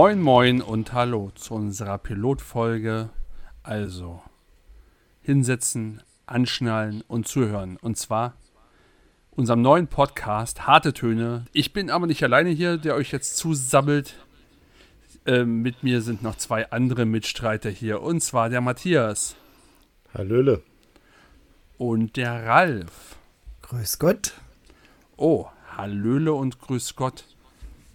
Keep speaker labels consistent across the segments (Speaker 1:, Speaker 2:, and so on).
Speaker 1: Moin Moin und Hallo zu unserer Pilotfolge. Also hinsetzen, anschnallen und zuhören. Und zwar unserem neuen Podcast Harte Töne. Ich bin aber nicht alleine hier, der euch jetzt zusammelt. Ähm, mit mir sind noch zwei andere Mitstreiter hier. Und zwar der Matthias.
Speaker 2: Hallöle.
Speaker 1: Und der Ralf.
Speaker 3: Grüß Gott.
Speaker 1: Oh, Hallöle und Grüß Gott.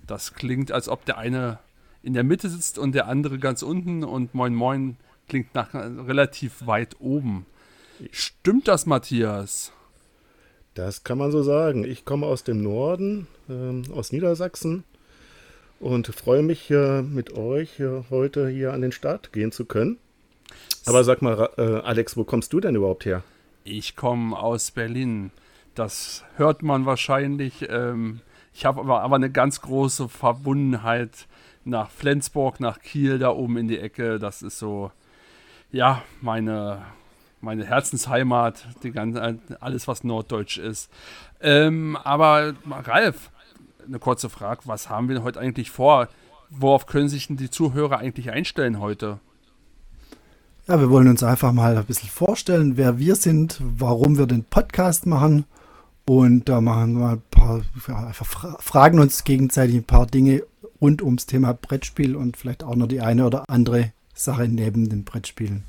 Speaker 1: Das klingt, als ob der eine in der Mitte sitzt und der andere ganz unten und Moin Moin klingt nach relativ weit oben. Stimmt das, Matthias?
Speaker 2: Das kann man so sagen. Ich komme aus dem Norden, äh, aus Niedersachsen und freue mich äh, mit euch äh, heute hier an den Start gehen zu können. Aber sag mal, äh, Alex, wo kommst du denn überhaupt her?
Speaker 1: Ich komme aus Berlin. Das hört man wahrscheinlich. Ähm, ich habe aber, aber eine ganz große Verbundenheit nach Flensburg, nach Kiel, da oben in die Ecke. Das ist so, ja, meine, meine Herzensheimat, die ganze, alles, was norddeutsch ist. Ähm, aber Ralf, eine kurze Frage, was haben wir heute eigentlich vor? Worauf können sich denn die Zuhörer eigentlich einstellen heute?
Speaker 3: Ja, wir wollen uns einfach mal ein bisschen vorstellen, wer wir sind, warum wir den Podcast machen. Und da machen wir ein paar, ja, fragen uns gegenseitig ein paar Dinge rund ums Thema Brettspiel und vielleicht auch noch die eine oder andere Sache neben den Brettspielen.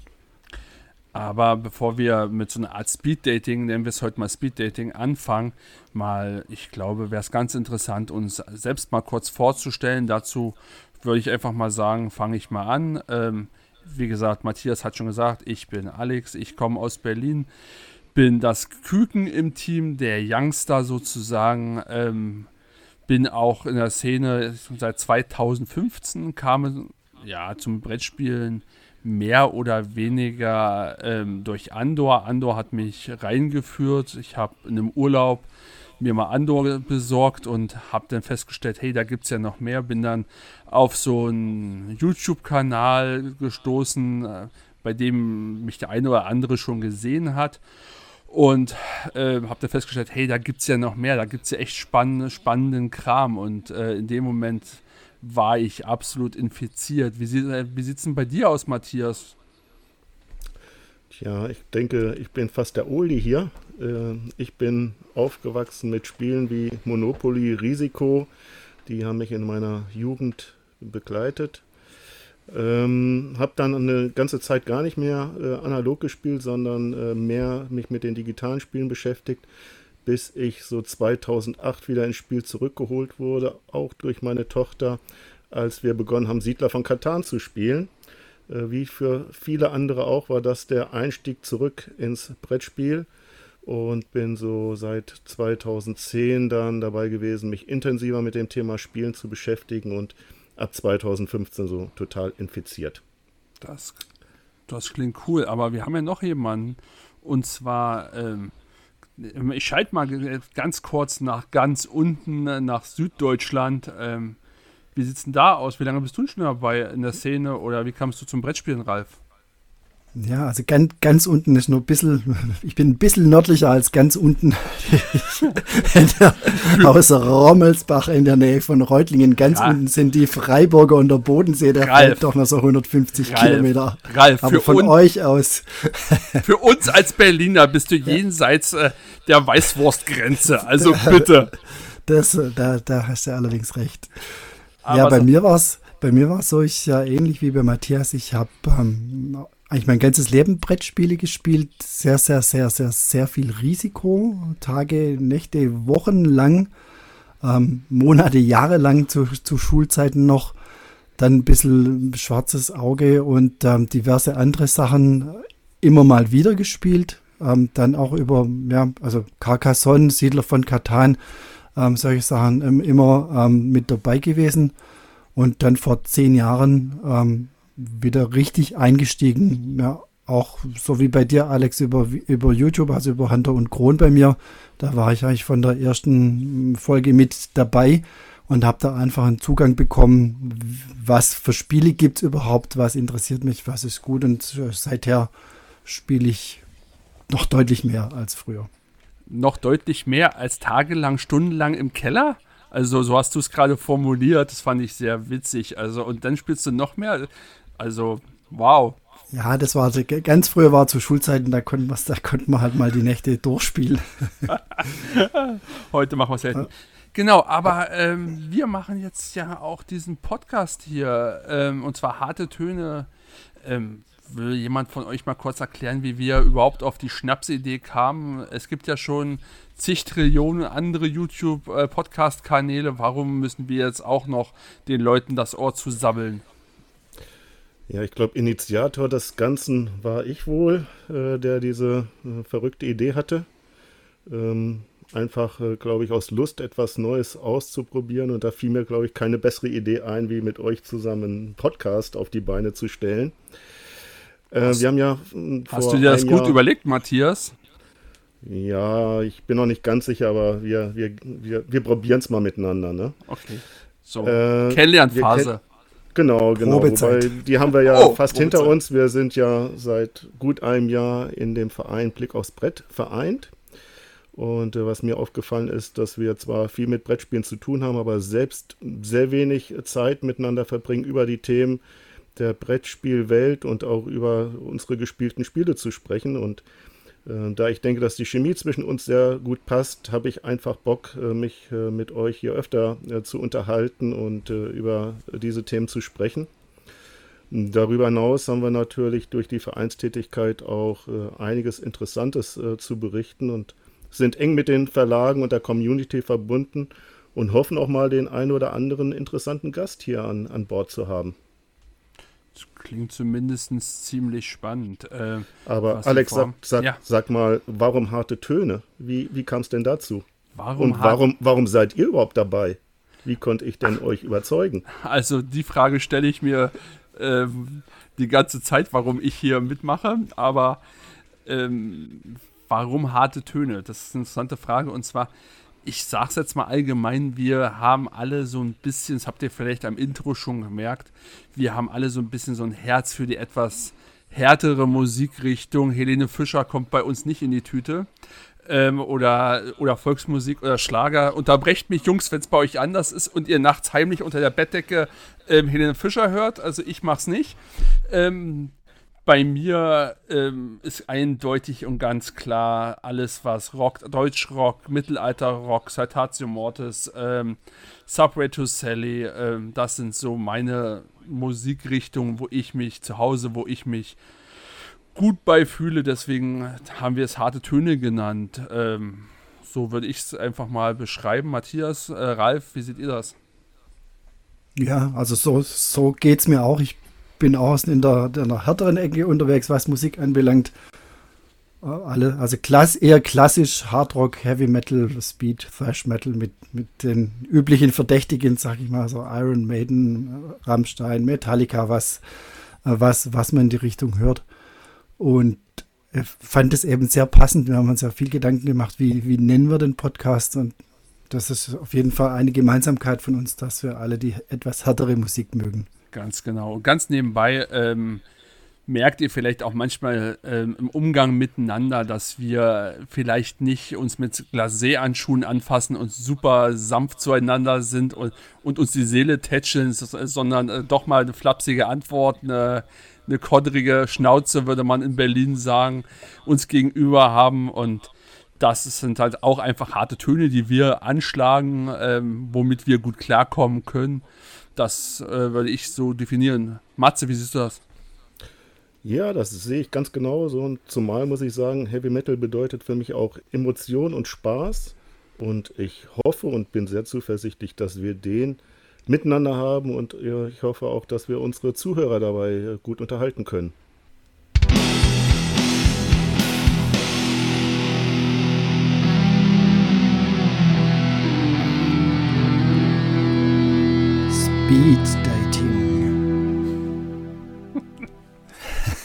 Speaker 1: Aber bevor wir mit so einer Art Speed-Dating, nennen wir es heute mal Speed-Dating, anfangen, mal, ich glaube, wäre es ganz interessant, uns selbst mal kurz vorzustellen. Dazu würde ich einfach mal sagen, fange ich mal an. Ähm, wie gesagt, Matthias hat schon gesagt, ich bin Alex, ich komme aus Berlin, bin das Küken im Team, der Youngster sozusagen. Ähm, bin auch in der Szene seit 2015 kam ja zum Brettspielen mehr oder weniger ähm, durch Andor. Andor hat mich reingeführt. Ich habe in einem Urlaub mir mal Andor besorgt und habe dann festgestellt, hey, da gibt es ja noch mehr. Bin dann auf so einen YouTube-Kanal gestoßen, äh, bei dem mich der eine oder andere schon gesehen hat. Und äh, habe dann festgestellt, hey, da gibt es ja noch mehr, da gibt es ja echt spannende, spannenden Kram. Und äh, in dem Moment war ich absolut infiziert. Wie, äh, wie sieht es denn bei dir aus, Matthias?
Speaker 2: Tja, ich denke, ich bin fast der Oldie hier. Äh, ich bin aufgewachsen mit Spielen wie Monopoly, Risiko. Die haben mich in meiner Jugend begleitet. Ähm, habe dann eine ganze Zeit gar nicht mehr äh, analog gespielt, sondern äh, mehr mich mit den digitalen Spielen beschäftigt, bis ich so 2008 wieder ins Spiel zurückgeholt wurde, auch durch meine Tochter, als wir begonnen haben, Siedler von Katan zu spielen. Äh, wie für viele andere auch, war das der Einstieg zurück ins Brettspiel und bin so seit 2010 dann dabei gewesen, mich intensiver mit dem Thema Spielen zu beschäftigen und ab 2015 so total infiziert.
Speaker 1: Das, das klingt cool, aber wir haben ja noch jemanden und zwar, ähm, ich schalte mal ganz kurz nach ganz unten, nach Süddeutschland. Ähm, wie sieht es denn da aus? Wie lange bist du schon dabei in der Szene oder wie kamst du zum Brettspielen, Ralf?
Speaker 3: Ja, also ganz, ganz unten ist nur ein bisschen, ich bin ein bisschen nördlicher als ganz unten. außer Rommelsbach in der Nähe von Reutlingen. Ganz ja. unten sind die Freiburger und der Bodensee, der fällt doch noch so 150 Ralf, Kilometer.
Speaker 1: Ralf,
Speaker 3: Aber von euch aus.
Speaker 1: für uns als Berliner bist du jenseits äh, der Weißwurstgrenze. Also bitte.
Speaker 3: Das, da, da hast du allerdings recht. Aber ja, bei so mir war es bei mir war es so, ich ja ähnlich wie bei Matthias, ich habe ähm, eigentlich mein ganzes Leben Brettspiele gespielt. Sehr, sehr, sehr, sehr, sehr viel Risiko. Tage, Nächte, Wochen lang, ähm, Monate, Jahre lang zu, zu Schulzeiten noch. Dann ein bisschen schwarzes Auge und ähm, diverse andere Sachen immer mal wieder gespielt. Ähm, dann auch über, ja, also Carcassonne, Siedler von Katan, ähm, solche Sachen ähm, immer ähm, mit dabei gewesen und dann vor zehn Jahren wieder richtig eingestiegen. Ja, auch so wie bei dir, Alex, über, über YouTube, also über Hunter und Kron bei mir. Da war ich eigentlich von der ersten Folge mit dabei und habe da einfach einen Zugang bekommen, was für Spiele gibt es überhaupt, was interessiert mich, was ist gut. Und seither spiele ich noch deutlich mehr als früher.
Speaker 1: Noch deutlich mehr als tagelang, stundenlang im Keller? Also so hast du es gerade formuliert, das fand ich sehr witzig. Also und dann spielst du noch mehr. Also wow.
Speaker 3: Ja, das war ganz früher war zu Schulzeiten, da konnten da konnten wir halt mal die Nächte durchspielen.
Speaker 1: Heute machen wir es selten. Genau, aber ähm, wir machen jetzt ja auch diesen Podcast hier ähm, und zwar harte Töne. Ähm, will jemand von euch mal kurz erklären, wie wir überhaupt auf die Schnapsidee kamen? Es gibt ja schon zig Trillionen andere YouTube-Podcast-Kanäle. Äh, Warum müssen wir jetzt auch noch den Leuten das Ohr zusammeln?
Speaker 2: Ja, ich glaube, Initiator des Ganzen war ich wohl, äh, der diese äh, verrückte Idee hatte. Ähm, einfach, äh, glaube ich, aus Lust etwas Neues auszuprobieren. Und da fiel mir, glaube ich, keine bessere Idee ein, wie mit euch zusammen einen Podcast auf die Beine zu stellen.
Speaker 1: Äh, wir haben ja. Hast du dir das gut Jahr, überlegt, Matthias?
Speaker 2: Ja, ich bin noch nicht ganz sicher, aber wir, wir, wir, wir probieren es mal miteinander. Ne?
Speaker 1: Okay. So, äh, Kennenlernphase.
Speaker 2: Genau, genau. Wobei, die haben wir ja oh, fast Probezeit. hinter uns. Wir sind ja seit gut einem Jahr in dem Verein Blick aufs Brett vereint. Und äh, was mir aufgefallen ist, dass wir zwar viel mit Brettspielen zu tun haben, aber selbst sehr wenig Zeit miteinander verbringen über die Themen der Brettspielwelt und auch über unsere gespielten Spiele zu sprechen. Und da ich denke, dass die Chemie zwischen uns sehr gut passt, habe ich einfach Bock, äh, mich äh, mit euch hier öfter zu unterhalten und über diese Themen zu sprechen. Darüber hinaus haben wir natürlich durch die Vereinstätigkeit auch einiges Interessantes zu berichten und sind eng mit den Verlagen und der Community verbunden und hoffen auch mal den einen oder anderen interessanten Gast hier an, an Bord zu haben.
Speaker 1: Klingt zumindest ziemlich spannend.
Speaker 2: Äh, Aber Alex, sag, sag, ja. sag, mal, warum harte Töne? Wie, wie kam es denn dazu? Warum Und warum, warum seid ihr überhaupt dabei? Wie konnte ich denn Ach, euch überzeugen?
Speaker 1: Also die Frage stelle ich mir äh, die ganze Zeit, warum ich hier mitmache. Aber ähm, warum harte Töne? Das ist eine interessante Frage. Und zwar, ich sage es jetzt mal allgemein, wir haben alle so ein bisschen, das habt ihr vielleicht am Intro schon gemerkt, wir haben alle so ein bisschen so ein Herz für die etwas härtere Musikrichtung. Helene Fischer kommt bei uns nicht in die Tüte. Ähm, oder, oder Volksmusik oder Schlager. Unterbrecht mich, Jungs, wenn es bei euch anders ist und ihr nachts heimlich unter der Bettdecke ähm, Helene Fischer hört. Also ich mach's nicht. Ähm, bei mir ähm, ist eindeutig und ganz klar alles, was Rock, Deutschrock, Mittelalterrock, Citatio Mortis, ähm, Subway to Sally, ähm, das sind so meine Musikrichtungen, wo ich mich zu Hause, wo ich mich gut bei fühle. Deswegen haben wir es harte Töne genannt. Ähm, so würde ich es einfach mal beschreiben. Matthias, äh, Ralf, wie seht ihr das?
Speaker 3: Ja, also so, so geht es mir auch. Ich bin auch in der, der härteren Ecke unterwegs, was Musik anbelangt. Äh, alle, also klass, eher klassisch Hardrock, Heavy Metal, Speed, Thrash Metal mit, mit den üblichen Verdächtigen, sag ich mal, so Iron Maiden, Rammstein, Metallica, was, äh, was, was man in die Richtung hört. Und fand es eben sehr passend. Wir haben uns ja viel Gedanken gemacht, wie, wie nennen wir den Podcast und das ist auf jeden Fall eine Gemeinsamkeit von uns, dass wir alle die etwas härtere Musik mögen.
Speaker 1: Ganz genau. Ganz nebenbei ähm, merkt ihr vielleicht auch manchmal ähm, im Umgang miteinander, dass wir vielleicht nicht uns mit Glacé-Anschuhen anfassen und super sanft zueinander sind und, und uns die Seele tätscheln, sondern äh, doch mal eine flapsige Antwort, eine, eine koddrige Schnauze, würde man in Berlin sagen, uns gegenüber haben und das sind halt auch einfach harte Töne, die wir anschlagen, ähm, womit wir gut klarkommen können. Das äh, würde ich so definieren. Matze, wie siehst du das?
Speaker 2: Ja, das sehe ich ganz genauso. Und zumal muss ich sagen, Heavy Metal bedeutet für mich auch Emotion und Spaß. Und ich hoffe und bin sehr zuversichtlich, dass wir den miteinander haben. Und ich hoffe auch, dass wir unsere Zuhörer dabei äh, gut unterhalten können.
Speaker 3: Speed Dating.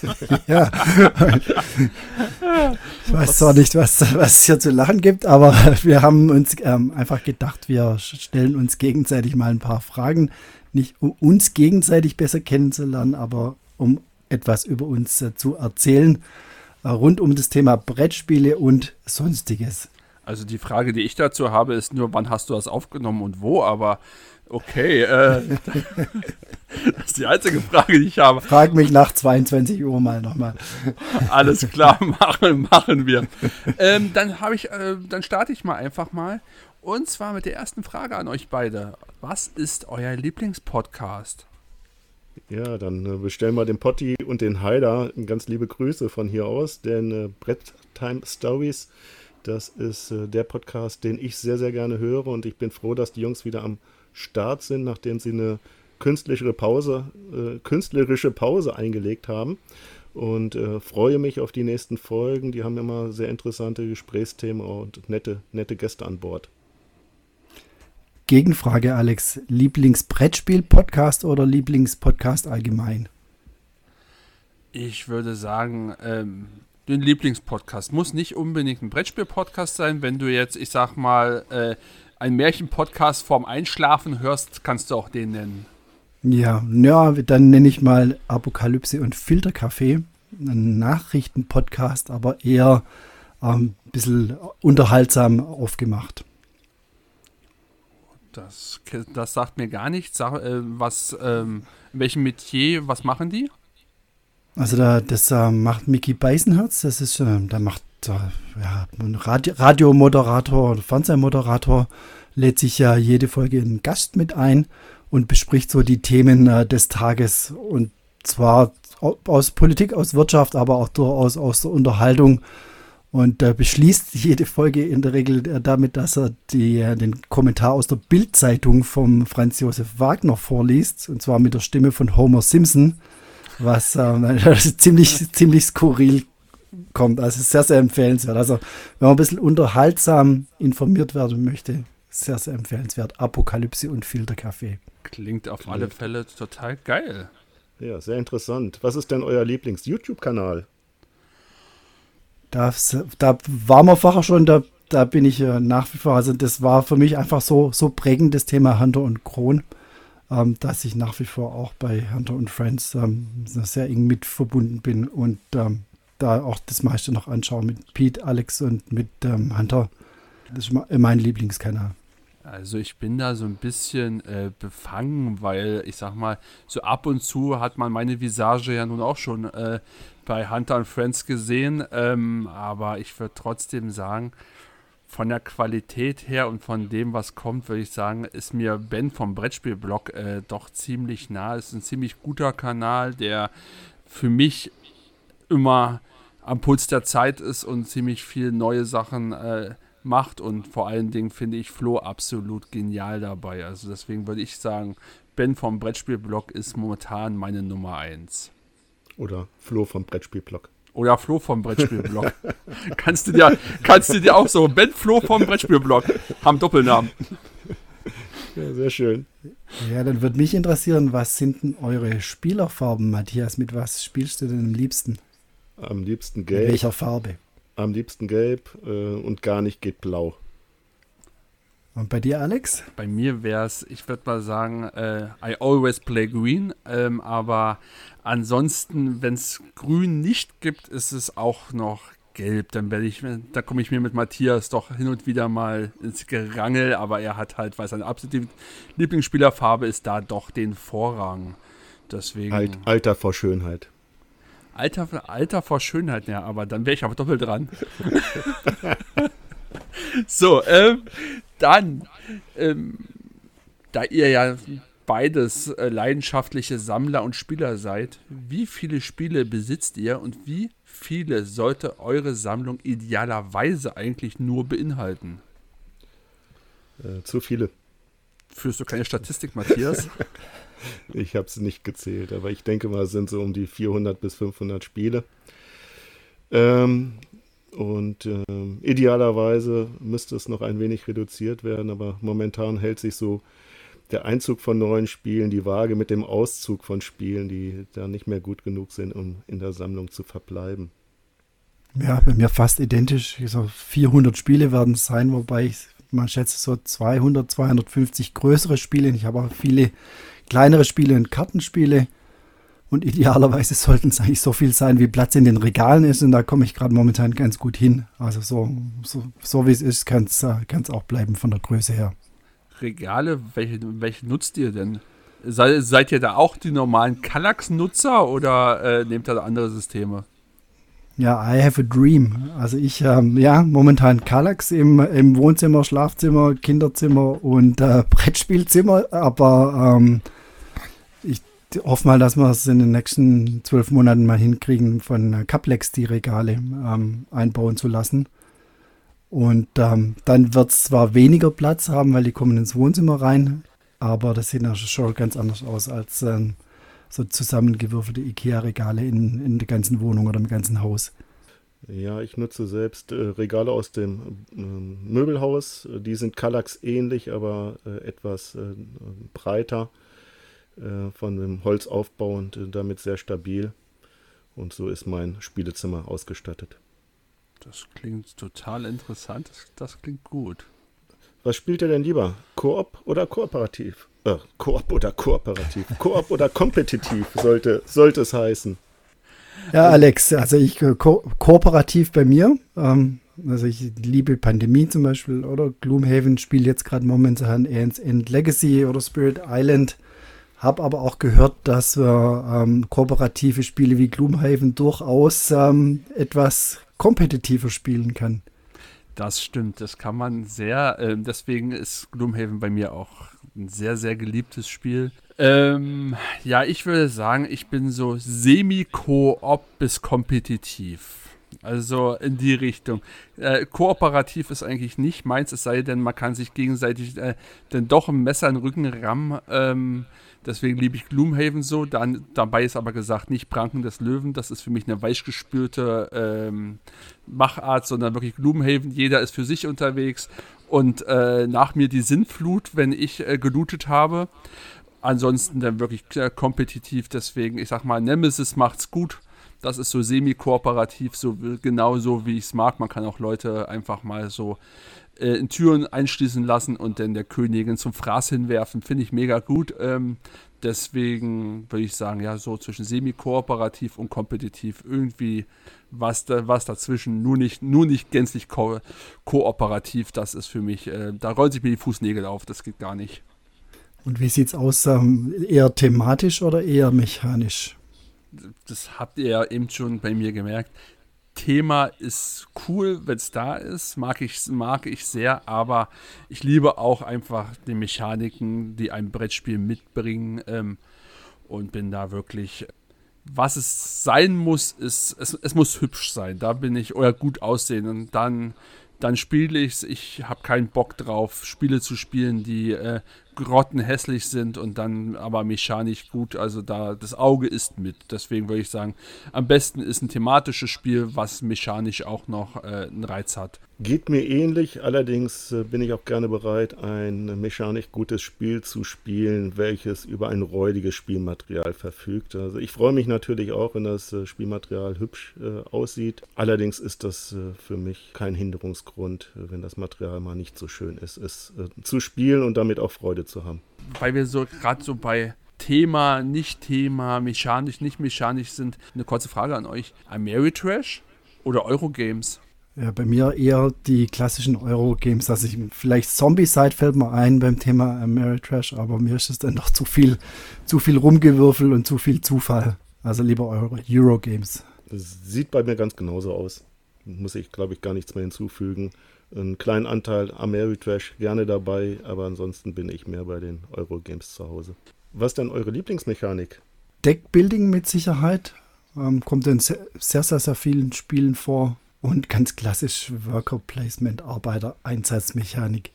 Speaker 3: ja. Ich weiß zwar nicht, was, es hier zu lachen gibt, aber wir haben uns ähm, einfach gedacht, wir stellen uns gegenseitig mal ein paar Fragen. Nicht um uns gegenseitig besser kennenzulernen, aber um etwas über uns äh, zu erzählen, äh, rund um das Thema Brettspiele und Sonstiges.
Speaker 1: Also die Frage, die ich dazu habe, ist nur, wann hast du das aufgenommen und wo, aber okay. Äh, das ist die einzige Frage, die ich habe.
Speaker 3: Frag mich nach 22 Uhr mal nochmal.
Speaker 1: Alles klar, machen, machen wir. Ähm, dann habe ich, äh, dann starte ich mal einfach mal. Und zwar mit der ersten Frage an euch beide. Was ist euer Lieblingspodcast?
Speaker 2: Ja, dann äh, bestellen wir den Potti und den Haider. Ganz liebe Grüße von hier aus, denn äh, Brett Time Stories das ist äh, der Podcast, den ich sehr, sehr gerne höre und ich bin froh, dass die Jungs wieder am Start sind, nachdem sie eine künstlerische Pause, äh, künstlerische Pause eingelegt haben. Und äh, freue mich auf die nächsten Folgen. Die haben immer sehr interessante Gesprächsthemen und nette, nette Gäste an Bord.
Speaker 3: Gegenfrage, Alex. Lieblingsbrettspiel-Podcast oder Lieblingspodcast allgemein?
Speaker 1: Ich würde sagen, ähm, den Lieblingspodcast. Muss nicht unbedingt ein Brettspiel-Podcast sein. Wenn du jetzt, ich sag mal, äh, einen Märchen-Podcast vorm Einschlafen hörst, kannst du auch den nennen.
Speaker 3: Ja, ja, dann nenne ich mal Apokalypse und Filterkaffee. Ein Nachrichten-Podcast, aber eher ein ähm, bisschen unterhaltsam aufgemacht.
Speaker 1: Das, das sagt mir gar nichts. Sag, äh, was, ähm, in welchem Metier, was machen die?
Speaker 3: Also da, das äh, macht Mickey Beisenherz, das ist, äh, da macht äh, ja, ein Radio, Radiomoderator oder Fernsehmoderator, lädt sich ja jede Folge einen Gast mit ein und bespricht so die Themen äh, des Tages. Und zwar aus Politik, aus Wirtschaft, aber auch durchaus aus der Unterhaltung. Und äh, beschließt jede Folge in der Regel äh, damit, dass er die, äh, den Kommentar aus der Bildzeitung vom Franz Josef Wagner vorliest, und zwar mit der Stimme von Homer Simpson was ähm, ziemlich, ziemlich skurril kommt. Also sehr, sehr empfehlenswert. Also wenn man ein bisschen unterhaltsam informiert werden möchte, sehr, sehr empfehlenswert. Apokalypse und Filterkaffee.
Speaker 1: Klingt auf alle Fälle total geil.
Speaker 2: Ja, sehr interessant. Was ist denn euer Lieblings-YouTube-Kanal?
Speaker 3: Da, da waren wir vorher schon, da, da bin ich nach wie vor, also das war für mich einfach so, so prägend, das Thema Hunter und Kron ähm, dass ich nach wie vor auch bei Hunter und Friends ähm, sehr eng mit verbunden bin und ähm, da auch das meiste noch anschaue mit Pete, Alex und mit ähm, Hunter. Das ist mein Lieblingskanal.
Speaker 1: Also ich bin da so ein bisschen äh, befangen, weil ich sag mal, so ab und zu hat man meine Visage ja nun auch schon äh, bei Hunter und Friends gesehen, ähm, aber ich würde trotzdem sagen, von der Qualität her und von dem, was kommt, würde ich sagen, ist mir Ben vom Brettspielblog äh, doch ziemlich nah. Ist ein ziemlich guter Kanal, der für mich immer am Puls der Zeit ist und ziemlich viel neue Sachen äh, macht. Und vor allen Dingen finde ich Flo absolut genial dabei. Also deswegen würde ich sagen, Ben vom Brettspielblog ist momentan meine Nummer 1.
Speaker 2: Oder Flo vom Brettspielblog.
Speaker 1: Oder Flo vom Brettspielblog. kannst, du dir, kannst du dir auch so, Ben Flo vom Brettspielblog, haben Doppelnamen.
Speaker 2: Ja, sehr schön.
Speaker 3: Ja, dann würde mich interessieren, was sind denn eure Spielerfarben, Matthias? Mit was spielst du denn am liebsten?
Speaker 2: Am liebsten gelb.
Speaker 3: In welcher Farbe?
Speaker 2: Am liebsten gelb äh, und gar nicht geht blau.
Speaker 3: Und bei dir, Alex?
Speaker 1: Bei mir wäre es, ich würde mal sagen, äh, I always play green, ähm, aber ansonsten, wenn es grün nicht gibt, ist es auch noch gelb. Dann werde ich, da komme ich mir mit Matthias doch hin und wieder mal ins Gerangel, aber er hat halt, weil seine absolute Lieblingsspielerfarbe ist, da doch den Vorrang. Deswegen.
Speaker 2: Alt, Alter vor Schönheit.
Speaker 1: Alter, Alter vor Schönheit, ja, aber dann wäre ich aber doppelt dran. so, ähm, dann, ähm, da ihr ja beides äh, leidenschaftliche Sammler und Spieler seid, wie viele Spiele besitzt ihr und wie viele sollte eure Sammlung idealerweise eigentlich nur beinhalten?
Speaker 2: Äh, zu viele.
Speaker 1: Führst du keine Statistik, Matthias?
Speaker 2: ich habe es nicht gezählt, aber ich denke mal, es sind so um die 400 bis 500 Spiele. Ähm, und äh, idealerweise müsste es noch ein wenig reduziert werden, aber momentan hält sich so der Einzug von neuen Spielen, die Waage mit dem Auszug von Spielen, die da nicht mehr gut genug sind, um in der Sammlung zu verbleiben.
Speaker 3: Ja, bei mir fast identisch. So 400 Spiele werden es sein, wobei ich man schätzt so 200, 250 größere Spiele. Ich habe auch viele kleinere Spiele und Kartenspiele. Und idealerweise sollten es eigentlich so viel sein, wie Platz in den Regalen ist. Und da komme ich gerade momentan ganz gut hin. Also so, so, so wie es ist, kann es äh, auch bleiben von der Größe her.
Speaker 1: Regale, welche, welche nutzt ihr denn? Sei, seid ihr da auch die normalen Kallax-Nutzer oder äh, nehmt ihr da andere Systeme?
Speaker 3: Ja, I have a dream. Also ich, ähm, ja, momentan Kallax im, im Wohnzimmer, Schlafzimmer, Kinderzimmer und äh, Brettspielzimmer, aber ähm, ich hoffe mal, dass wir es in den nächsten zwölf Monaten mal hinkriegen, von Caplex die Regale ähm, einbauen zu lassen. Und ähm, dann wird es zwar weniger Platz haben, weil die kommen ins Wohnzimmer rein, aber das sieht natürlich schon ganz anders aus als ähm, so zusammengewürfelte IKEA-Regale in, in der ganzen Wohnung oder im ganzen Haus.
Speaker 2: Ja, ich nutze selbst äh, Regale aus dem äh, Möbelhaus. Die sind Kallax ähnlich, aber äh, etwas äh, breiter äh, von dem Holzaufbau und äh, damit sehr stabil. Und so ist mein Spielezimmer ausgestattet.
Speaker 1: Das klingt total interessant. Das, das klingt gut.
Speaker 2: Was spielt ihr denn lieber? Koop oder kooperativ? Äh, Koop oder kooperativ? Koop oder kompetitiv sollte, sollte es heißen.
Speaker 3: Ja, Alex, also ich äh, ko kooperativ bei mir. Ähm, also ich liebe Pandemie zum Beispiel oder Gloomhaven spiele jetzt gerade momentan Ants End Legacy oder Spirit Island. Habe aber auch gehört, dass äh, ähm, kooperative Spiele wie Gloomhaven durchaus ähm, etwas kompetitiver spielen kann.
Speaker 1: Das stimmt, das kann man sehr. Äh, deswegen ist Gloomhaven bei mir auch ein sehr, sehr geliebtes Spiel. Ähm, ja, ich würde sagen, ich bin so semi-koop bis kompetitiv. Also in die Richtung. Äh, kooperativ ist eigentlich nicht meins, es sei denn, man kann sich gegenseitig äh, dann doch ein Messer in den Rücken rammen. Ähm, Deswegen liebe ich Gloomhaven so. Dann, dabei ist aber gesagt, nicht Pranken des Löwen. Das ist für mich eine weichgespürte ähm, Machart, sondern wirklich Gloomhaven. Jeder ist für sich unterwegs. Und äh, nach mir die Sinnflut, wenn ich äh, gelootet habe. Ansonsten dann wirklich äh, kompetitiv. Deswegen, ich sag mal, Nemesis macht's gut. Das ist so semi-kooperativ, so genauso wie ich es mag. Man kann auch Leute einfach mal so äh, in Türen einschließen lassen und dann der Königin zum Fraß hinwerfen. Finde ich mega gut. Ähm, deswegen würde ich sagen, ja, so zwischen semi-kooperativ und kompetitiv irgendwie was, da, was dazwischen, nur nicht, nur nicht gänzlich ko kooperativ, das ist für mich, äh, da rollen sich mir die Fußnägel auf, das geht gar nicht.
Speaker 3: Und wie sieht es aus, ähm, eher thematisch oder eher mechanisch?
Speaker 1: Das habt ihr ja eben schon bei mir gemerkt. Thema ist cool, wenn es da ist, mag ich, mag ich sehr, aber ich liebe auch einfach die Mechaniken, die ein Brettspiel mitbringen ähm, und bin da wirklich, was es sein muss, ist, es, es muss hübsch sein, da bin ich, oder gut aussehen. Und dann dann spiele ich es. Ich habe keinen Bock drauf, Spiele zu spielen, die äh, grottenhässlich sind und dann aber mechanisch gut. Also da das Auge ist mit. Deswegen würde ich sagen, am besten ist ein thematisches Spiel, was mechanisch auch noch äh, einen Reiz hat.
Speaker 2: Geht mir ähnlich, allerdings äh, bin ich auch gerne bereit, ein mechanisch gutes Spiel zu spielen, welches über ein räudiges Spielmaterial verfügt. Also ich freue mich natürlich auch, wenn das äh, Spielmaterial hübsch äh, aussieht. Allerdings ist das äh, für mich kein Hinderungsgrund, äh, wenn das Material mal nicht so schön ist, es zu spielen und damit auch Freude zu haben.
Speaker 1: Weil wir so gerade so bei Thema, nicht Thema, mechanisch, nicht mechanisch sind. Eine kurze Frage an euch. Ameritrash oder Eurogames?
Speaker 3: Ja, bei mir eher die klassischen Euro-Games. Also ich, vielleicht Zombie-Side fällt mir ein beim Thema Ameritrash, aber mir ist es dann doch zu viel, zu viel Rumgewürfel und zu viel Zufall. Also lieber Euro Euro-Games.
Speaker 2: Sieht bei mir ganz genauso aus. Muss ich, glaube ich, gar nichts mehr hinzufügen. Einen kleinen Anteil Ameritrash gerne dabei, aber ansonsten bin ich mehr bei den Euro-Games zu Hause. Was ist denn eure Lieblingsmechanik?
Speaker 3: Deckbuilding mit Sicherheit. Ähm, kommt in sehr, sehr, sehr vielen Spielen vor. Und ganz klassisch Worker Placement, Arbeiter, Einsatzmechanik.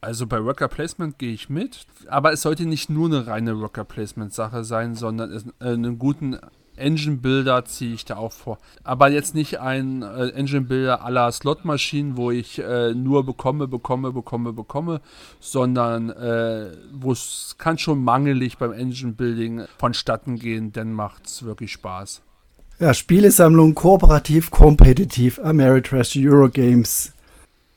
Speaker 1: Also bei Worker Placement gehe ich mit, aber es sollte nicht nur eine reine Worker Placement Sache sein, sondern es, äh, einen guten Engine Builder ziehe ich da auch vor. Aber jetzt nicht ein äh, Engine Builder la Slot-Maschinen, wo ich äh, nur bekomme, bekomme, bekomme, bekomme, sondern äh, wo es kann schon mangelig beim Engine Building vonstatten gehen, dann macht es wirklich Spaß.
Speaker 3: Ja, Spielesammlung, kooperativ, kompetitiv, Ameritrash, Eurogames.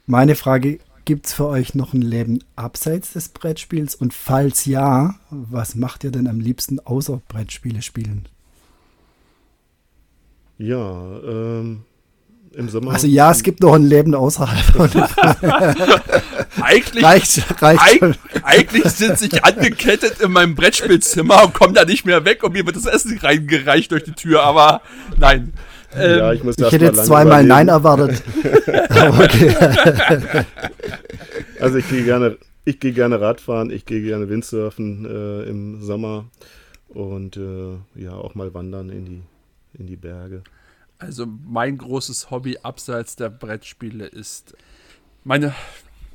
Speaker 3: Meine Frage, gibt es für euch noch ein Leben abseits des Brettspiels? Und falls ja, was macht ihr denn am liebsten außer Brettspiele spielen?
Speaker 2: Ja, ähm, im Sommer.
Speaker 3: Also ja, es gibt noch ein Leben außerhalb.
Speaker 1: eigentlich, reicht, reicht eig eigentlich sind sich angekettet in meinem Brettspielzimmer und kommen da nicht mehr weg und mir wird das Essen reingereicht durch die Tür, aber nein.
Speaker 3: Ähm, ja, ich, muss ich hätte jetzt zweimal Nein erwartet. okay.
Speaker 2: also ich gehe gerne, ich gehe gerne Radfahren, ich gehe gerne Windsurfen äh, im Sommer und äh, ja auch mal wandern in die in die Berge.
Speaker 1: Also mein großes Hobby abseits der Brettspiele ist meine,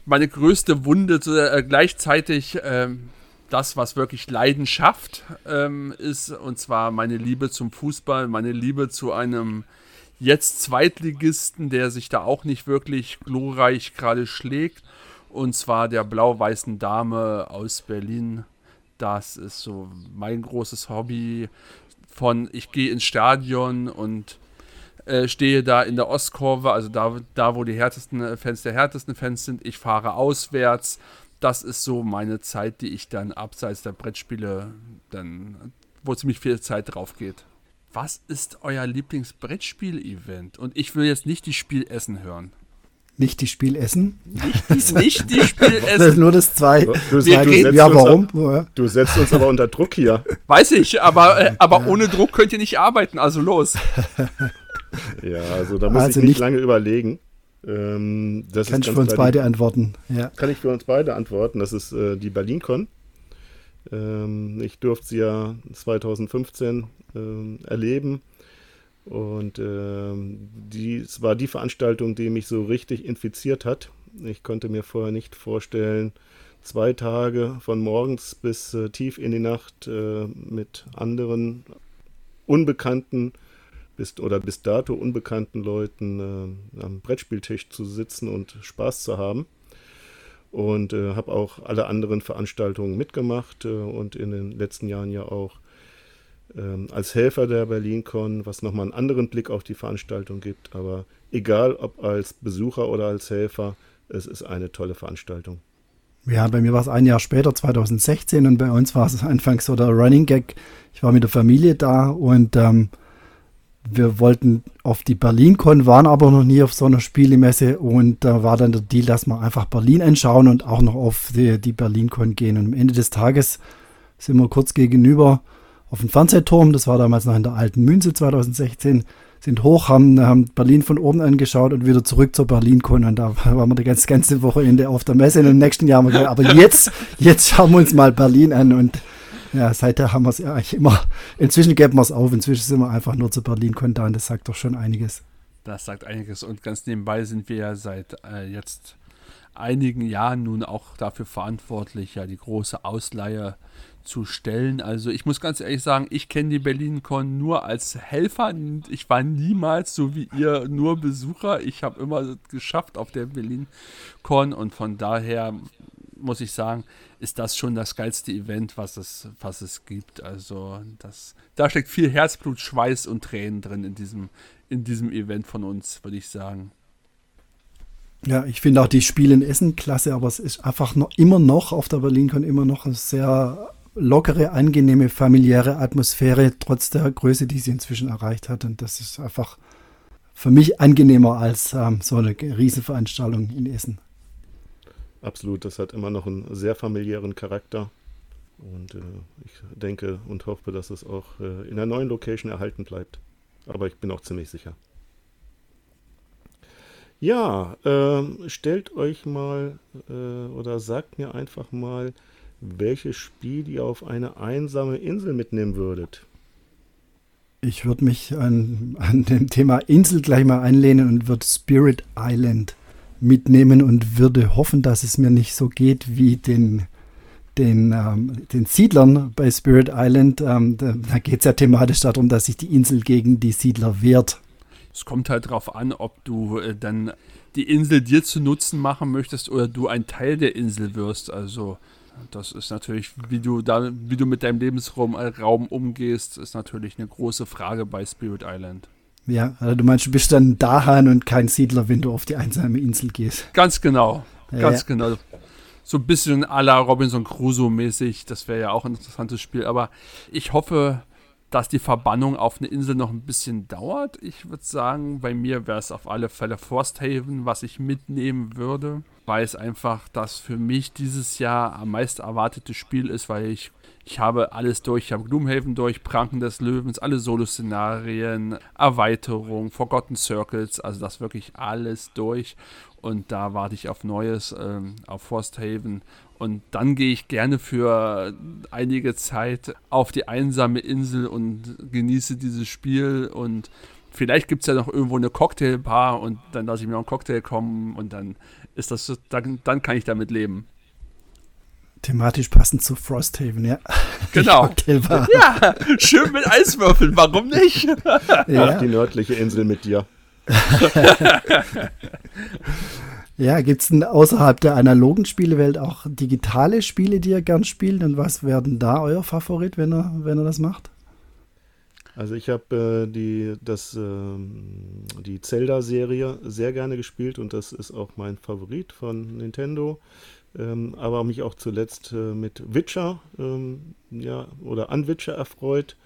Speaker 1: meine größte Wunde äh, gleichzeitig ähm, das, was wirklich Leidenschaft ähm, ist, und zwar meine Liebe zum Fußball, meine Liebe zu einem jetzt Zweitligisten, der sich da auch nicht wirklich glorreich gerade schlägt, und zwar der blau-weißen Dame aus Berlin. Das ist so mein großes Hobby von ich gehe ins Stadion und äh, stehe da in der Ostkurve, also da, da wo die härtesten äh, Fans der härtesten Fans sind. Ich fahre auswärts. Das ist so meine Zeit, die ich dann abseits der Brettspiele dann, wo ziemlich viel Zeit drauf geht. Was ist euer Lieblingsbrettspiel-Event? Und ich will jetzt nicht die Spiel Essen hören.
Speaker 3: Nicht die Spiel essen?
Speaker 1: Nicht, nicht die Spiel essen. Das ist
Speaker 3: nur das zwei. Du,
Speaker 2: wir reden, ja, warum? Ab, du setzt uns aber unter Druck hier.
Speaker 1: Weiß ich, aber, äh, aber ja. ohne Druck könnt ihr nicht arbeiten, also los.
Speaker 2: ja, also da muss also ich nicht, nicht lange überlegen.
Speaker 3: Ähm, kann ich für uns beide antworten.
Speaker 2: Ja. Kann ich für uns beide antworten. Das ist äh, die BerlinCon. Ähm, ich durfte sie ja 2015 ähm, erleben. Und ähm, dies war die Veranstaltung, die mich so richtig infiziert hat. Ich konnte mir vorher nicht vorstellen, zwei Tage von morgens bis äh, tief in die Nacht äh, mit anderen unbekannten bis, oder bis dato unbekannten Leuten äh, am Brettspieltisch zu sitzen und Spaß zu haben. Und äh, habe auch alle anderen Veranstaltungen mitgemacht äh, und in den letzten Jahren ja auch ähm, als Helfer der BerlinCon, was nochmal einen anderen Blick auf die Veranstaltung gibt. Aber egal ob als Besucher oder als Helfer, es ist eine tolle Veranstaltung.
Speaker 3: Ja, bei mir war es ein Jahr später, 2016, und bei uns war es anfangs so der Running Gag. Ich war mit der Familie da und ähm, wir wollten auf die BerlinCon, waren aber noch nie auf so einer Spielemesse und da war dann der Deal, dass wir einfach Berlin anschauen und auch noch auf die, die BerlinCon gehen. Und am Ende des Tages sind wir kurz gegenüber auf den Fernsehturm, das war damals noch in der alten Münze 2016, sind hoch, haben, haben Berlin von oben angeschaut und wieder zurück zur Berlin-Con. Und da waren wir das ganze, ganze Wochenende auf der Messe. Und im nächsten Jahr haben wir gesagt, aber jetzt, jetzt schauen wir uns mal Berlin an. Und ja, seither haben wir es ja eigentlich immer, inzwischen geben wir es auf. Inzwischen sind wir einfach nur zur Berlin-Con da und das sagt doch schon einiges.
Speaker 1: Das sagt einiges. Und ganz nebenbei sind wir ja seit äh, jetzt einigen Jahren nun auch dafür verantwortlich, ja die große Ausleihe zu stellen. Also ich muss ganz ehrlich sagen, ich kenne die BerlinCon nur als Helfer. Ich war niemals so wie ihr nur Besucher. Ich habe immer geschafft auf der BerlinCon und von daher muss ich sagen, ist das schon das geilste Event, was es, was es gibt. Also das, da steckt viel Herzblut, Schweiß und Tränen drin in diesem, in diesem Event von uns, würde ich sagen.
Speaker 3: Ja, ich finde auch die Spiele in Essen klasse, aber es ist einfach noch immer noch auf der BerlinCon immer noch ein sehr lockere, angenehme, familiäre Atmosphäre, trotz der Größe, die sie inzwischen erreicht hat. Und das ist einfach für mich angenehmer als ähm, so eine Riesenveranstaltung in Essen.
Speaker 2: Absolut, das hat immer noch einen sehr familiären Charakter. Und äh, ich denke und hoffe, dass es auch äh, in der neuen Location erhalten bleibt. Aber ich bin auch ziemlich sicher. Ja, äh, stellt euch mal äh, oder sagt mir einfach mal, welches Spiel ihr auf eine einsame Insel mitnehmen würdet.
Speaker 3: Ich würde mich an, an dem Thema Insel gleich mal einlehnen und würde Spirit Island mitnehmen und würde hoffen, dass es mir nicht so geht wie den den, ähm, den Siedlern bei Spirit Island, ähm, da, da geht es ja thematisch darum, dass sich die Insel gegen die Siedler wehrt.
Speaker 1: Es kommt halt darauf an, ob du äh, dann die Insel dir zu Nutzen machen möchtest oder du ein Teil der Insel wirst. Also das ist natürlich, wie du da, wie du mit deinem Lebensraum äh, Raum umgehst, ist natürlich eine große Frage bei Spirit Island.
Speaker 3: Ja, also du meinst, du bist dann Dahan und kein Siedler, wenn du auf die einsame Insel gehst.
Speaker 1: Ganz genau, ganz ja. genau. So ein bisschen à la Robinson Crusoe mäßig, das wäre ja auch ein interessantes Spiel, aber ich hoffe, dass die Verbannung auf eine Insel noch ein bisschen dauert. Ich würde sagen, bei mir wäre es auf alle Fälle Frosthaven, was ich mitnehmen würde, weil es einfach das für mich dieses Jahr am meist erwartete Spiel ist, weil ich ich habe alles durch. Ich habe Gloomhaven durch, Pranken des Löwens, alle Solo-Szenarien, Erweiterung, Forgotten Circles, also das wirklich alles durch. Und da warte ich auf Neues, ähm, auf Frosthaven und dann gehe ich gerne für einige Zeit auf die einsame Insel und genieße dieses Spiel. Und vielleicht gibt es ja noch irgendwo eine Cocktailbar und dann lasse ich mir noch einen Cocktail kommen und dann ist das, dann, dann kann ich damit leben.
Speaker 3: Thematisch passend zu Frosthaven, ja.
Speaker 1: Genau. Ja, schön mit Eiswürfeln, warum nicht?
Speaker 2: Ja. Auf die nördliche Insel mit dir.
Speaker 3: Ja, gibt es denn außerhalb der analogen Spielewelt auch digitale Spiele, die ihr gern spielt? Und was werden da euer Favorit, wenn er, wenn er das macht?
Speaker 2: Also ich habe äh, die, äh, die Zelda-Serie sehr gerne gespielt und das ist auch mein Favorit von Nintendo. Ähm, aber mich auch zuletzt äh, mit Witcher ähm, ja, oder an Witcher erfreut.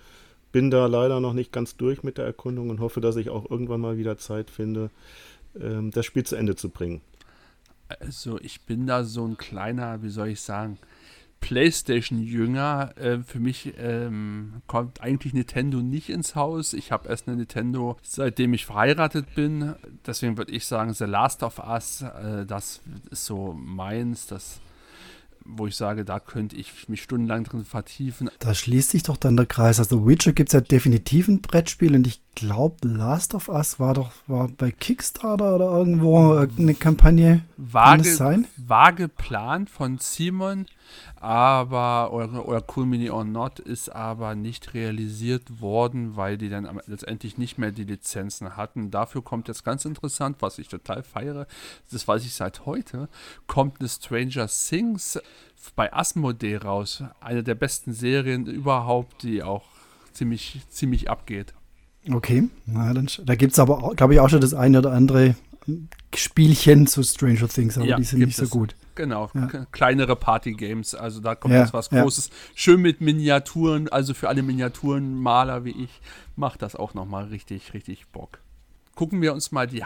Speaker 2: Bin da leider noch nicht ganz durch mit der Erkundung und hoffe, dass ich auch irgendwann mal wieder Zeit finde, ähm, das Spiel zu Ende zu bringen.
Speaker 1: Also ich bin da so ein kleiner, wie soll ich sagen, PlayStation-Jünger. Äh, für mich ähm, kommt eigentlich Nintendo nicht ins Haus. Ich habe erst eine Nintendo, seitdem ich verheiratet bin. Deswegen würde ich sagen, The Last of Us, äh, das ist so meins. Das wo ich sage, da könnte ich mich stundenlang drin vertiefen.
Speaker 3: Da schließt sich doch dann der Kreis. Also Witcher gibt es ja definitiv ein Brettspiel und ich glaube, Last of Us war doch war bei Kickstarter oder irgendwo eine Kampagne.
Speaker 1: Vage, sein? war geplant von Simon, aber oder, oder Cool Mini or Not ist aber nicht realisiert worden, weil die dann letztendlich nicht mehr die Lizenzen hatten. Dafür kommt jetzt ganz interessant, was ich total feiere, das weiß ich seit heute, kommt eine Stranger Things bei Asmodee raus. Eine der besten Serien überhaupt, die auch ziemlich, ziemlich abgeht.
Speaker 3: Okay, na, dann, da gibt es aber, glaube ich, auch schon das eine oder andere Spielchen zu Stranger Things, aber ja, die sind nicht so gut.
Speaker 1: Genau, ja. kleinere Party-Games. Also da kommt ja, jetzt was Großes. Ja. Schön mit Miniaturen, also für alle Miniaturenmaler wie ich, macht das auch nochmal richtig, richtig Bock. Gucken wir uns mal die,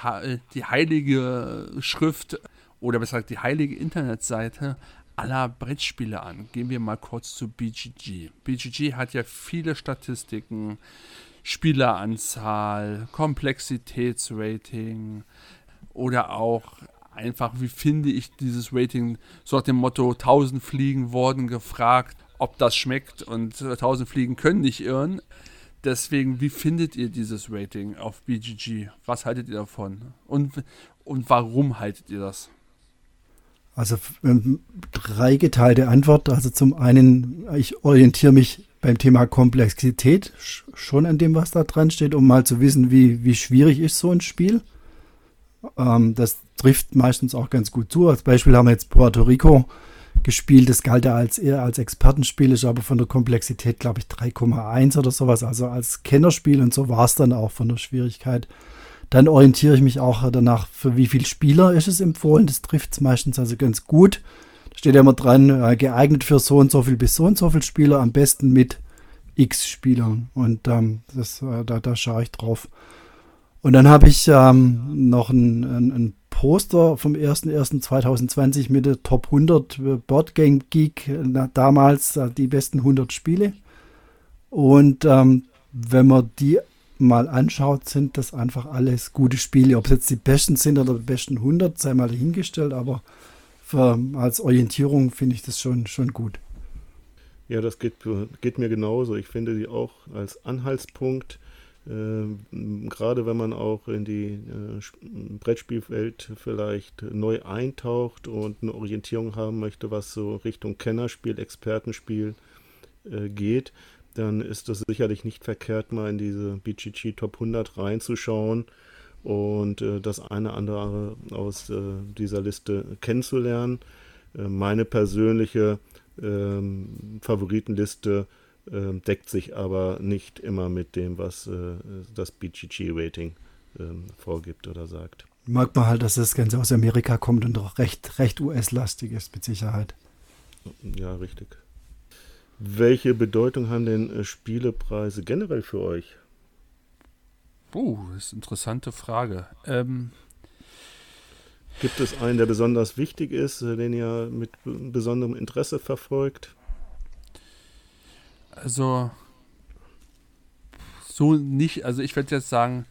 Speaker 1: die heilige Schrift oder besser gesagt die heilige Internetseite aller Brettspiele an. Gehen wir mal kurz zu BGG. BGG hat ja viele Statistiken, Spieleranzahl, Komplexitätsrating oder auch einfach, wie finde ich dieses Rating, so nach dem Motto 1000 Fliegen wurden gefragt, ob das schmeckt und 1000 Fliegen können nicht irren. Deswegen, wie findet ihr dieses Rating auf BGG? Was haltet ihr davon? Und, und warum haltet ihr das?
Speaker 3: Also ähm, dreigeteilte Antwort. Also zum einen, ich orientiere mich beim Thema Komplexität schon an dem, was da dran steht, um mal zu wissen, wie, wie schwierig ist so ein Spiel. Ähm, das trifft meistens auch ganz gut zu. Als Beispiel haben wir jetzt Puerto Rico gespielt. Das galt ja als eher als Expertenspiel, ist aber von der Komplexität, glaube ich, 3,1 oder sowas. Also als Kennerspiel und so war es dann auch von der Schwierigkeit. Dann orientiere ich mich auch danach, für wie viele Spieler ist es empfohlen. Das trifft es meistens also ganz gut. Da steht ja immer dran, äh, geeignet für so und so viel bis so und so viel Spieler, am besten mit X Spielern. Und ähm, das, äh, da, da schaue ich drauf. Und dann habe ich ähm, noch ein, ein, ein, Poster vom 01.01.2020 mit der Top 100 Board Game Geek, damals äh, die besten 100 Spiele. Und ähm, wenn man die mal anschaut, sind das einfach alles gute Spiele. Ob es jetzt die besten sind oder die besten 100, sei mal dahingestellt, aber für, als Orientierung finde ich das schon, schon gut.
Speaker 2: Ja, das geht, geht mir genauso. Ich finde die auch als Anhaltspunkt äh, gerade wenn man auch in die äh, Brettspielwelt vielleicht neu eintaucht und eine Orientierung haben möchte, was so Richtung Kennerspiel, Expertenspiel äh, geht, dann ist es sicherlich nicht verkehrt, mal in diese BGG Top 100 reinzuschauen und äh, das eine andere aus dieser Liste kennenzulernen. Meine persönliche ähm, Favoritenliste äh, deckt sich aber nicht immer mit dem, was äh, das BGG-Rating ähm, vorgibt oder sagt.
Speaker 3: Merkt man halt, dass das Ganze aus Amerika kommt und doch recht, recht US-lastig ist, mit Sicherheit.
Speaker 2: Ja, richtig. Welche Bedeutung haben denn äh, Spielepreise generell für euch?
Speaker 1: Uh, das ist eine interessante Frage. Ähm,
Speaker 2: Gibt es einen, der besonders wichtig ist, äh, den ihr mit besonderem Interesse verfolgt?
Speaker 1: Also, so nicht. Also, ich würde jetzt sagen,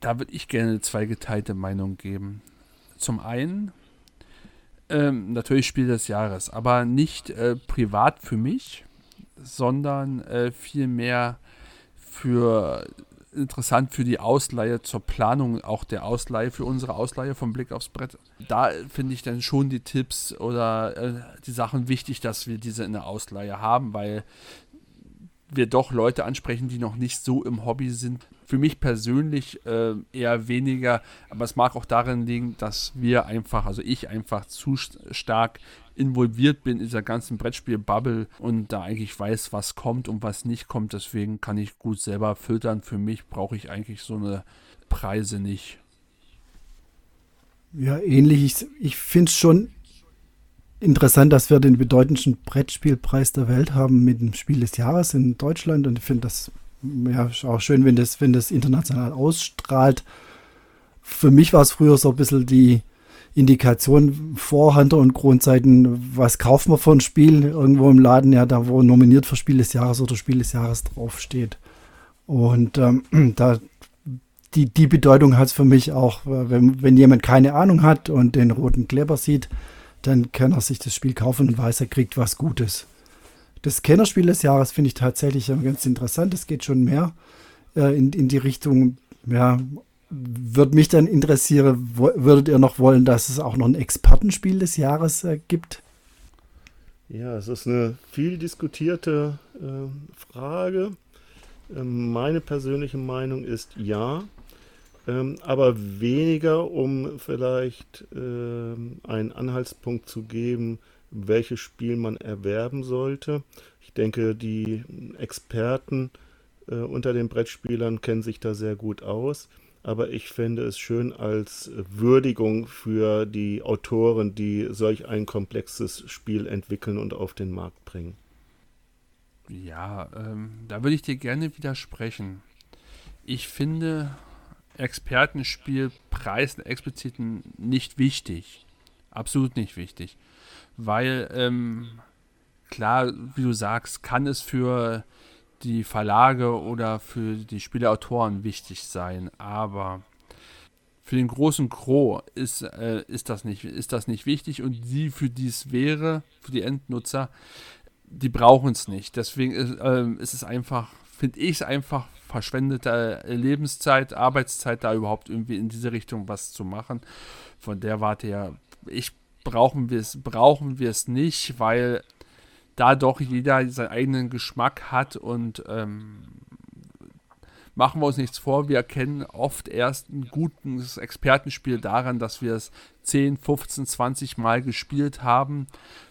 Speaker 1: da würde ich gerne eine zweigeteilte Meinung geben. Zum einen, ähm, natürlich Spiel des Jahres, aber nicht äh, privat für mich, sondern äh, vielmehr für interessant für die Ausleihe zur Planung auch der Ausleihe, für unsere Ausleihe vom Blick aufs Brett. Da finde ich dann schon die Tipps oder äh, die Sachen wichtig, dass wir diese in der Ausleihe haben, weil wir doch Leute ansprechen, die noch nicht so im Hobby sind. Für mich persönlich äh, eher weniger, aber es mag auch darin liegen, dass wir einfach, also ich einfach zu stark involviert bin in dieser ganzen Brettspiel-Bubble und da eigentlich weiß, was kommt und was nicht kommt. Deswegen kann ich gut selber filtern. Für mich brauche ich eigentlich so eine Preise nicht.
Speaker 3: Ja, ähnlich. Ich, ich finde es schon interessant, dass wir den bedeutendsten Brettspielpreis der Welt haben mit dem Spiel des Jahres in Deutschland. Und ich finde das ja auch schön, wenn das, wenn das international ausstrahlt. Für mich war es früher so ein bisschen die Indikation vor Hunter und Kronzeiten, was kaufen wir für ein Spiel irgendwo im Laden, ja, da wo nominiert für Spiel des Jahres oder Spiel des Jahres draufsteht. Und ähm, da die, die Bedeutung hat es für mich auch, wenn, wenn jemand keine Ahnung hat und den roten Kleber sieht, dann kann er sich das Spiel kaufen und weiß, er kriegt was Gutes. Das Kennerspiel des Jahres finde ich tatsächlich ganz interessant. Es geht schon mehr äh, in, in die Richtung, ja, würde mich dann interessieren, würdet ihr noch wollen, dass es auch noch ein Expertenspiel des Jahres äh, gibt?
Speaker 2: Ja, es ist eine viel diskutierte äh, Frage. Ähm, meine persönliche Meinung ist ja. Ähm, aber weniger, um vielleicht ähm, einen Anhaltspunkt zu geben, welches Spiel man erwerben sollte. Ich denke, die Experten äh, unter den Brettspielern kennen sich da sehr gut aus. Aber ich fände es schön als Würdigung für die Autoren, die solch ein komplexes Spiel entwickeln und auf den Markt bringen.
Speaker 1: Ja, ähm, da würde ich dir gerne widersprechen. Ich finde, Expertenspielpreis explizit nicht wichtig. Absolut nicht wichtig. Weil, ähm, klar, wie du sagst, kann es für die Verlage oder für die Spieleautoren wichtig sein, aber für den großen Gros ist, äh, ist, das nicht, ist das nicht wichtig und die, für die es wäre, für die Endnutzer, die brauchen es nicht. Deswegen ist, äh, ist es einfach, finde ich es einfach verschwendete Lebenszeit, Arbeitszeit, da überhaupt irgendwie in diese Richtung was zu machen. Von der Warte her, ich brauchen wir es, brauchen wir es nicht, weil da doch jeder seinen eigenen Geschmack hat und ähm, machen wir uns nichts vor, wir erkennen oft erst ein gutes Expertenspiel daran, dass wir es 10, 15, 20 Mal gespielt haben,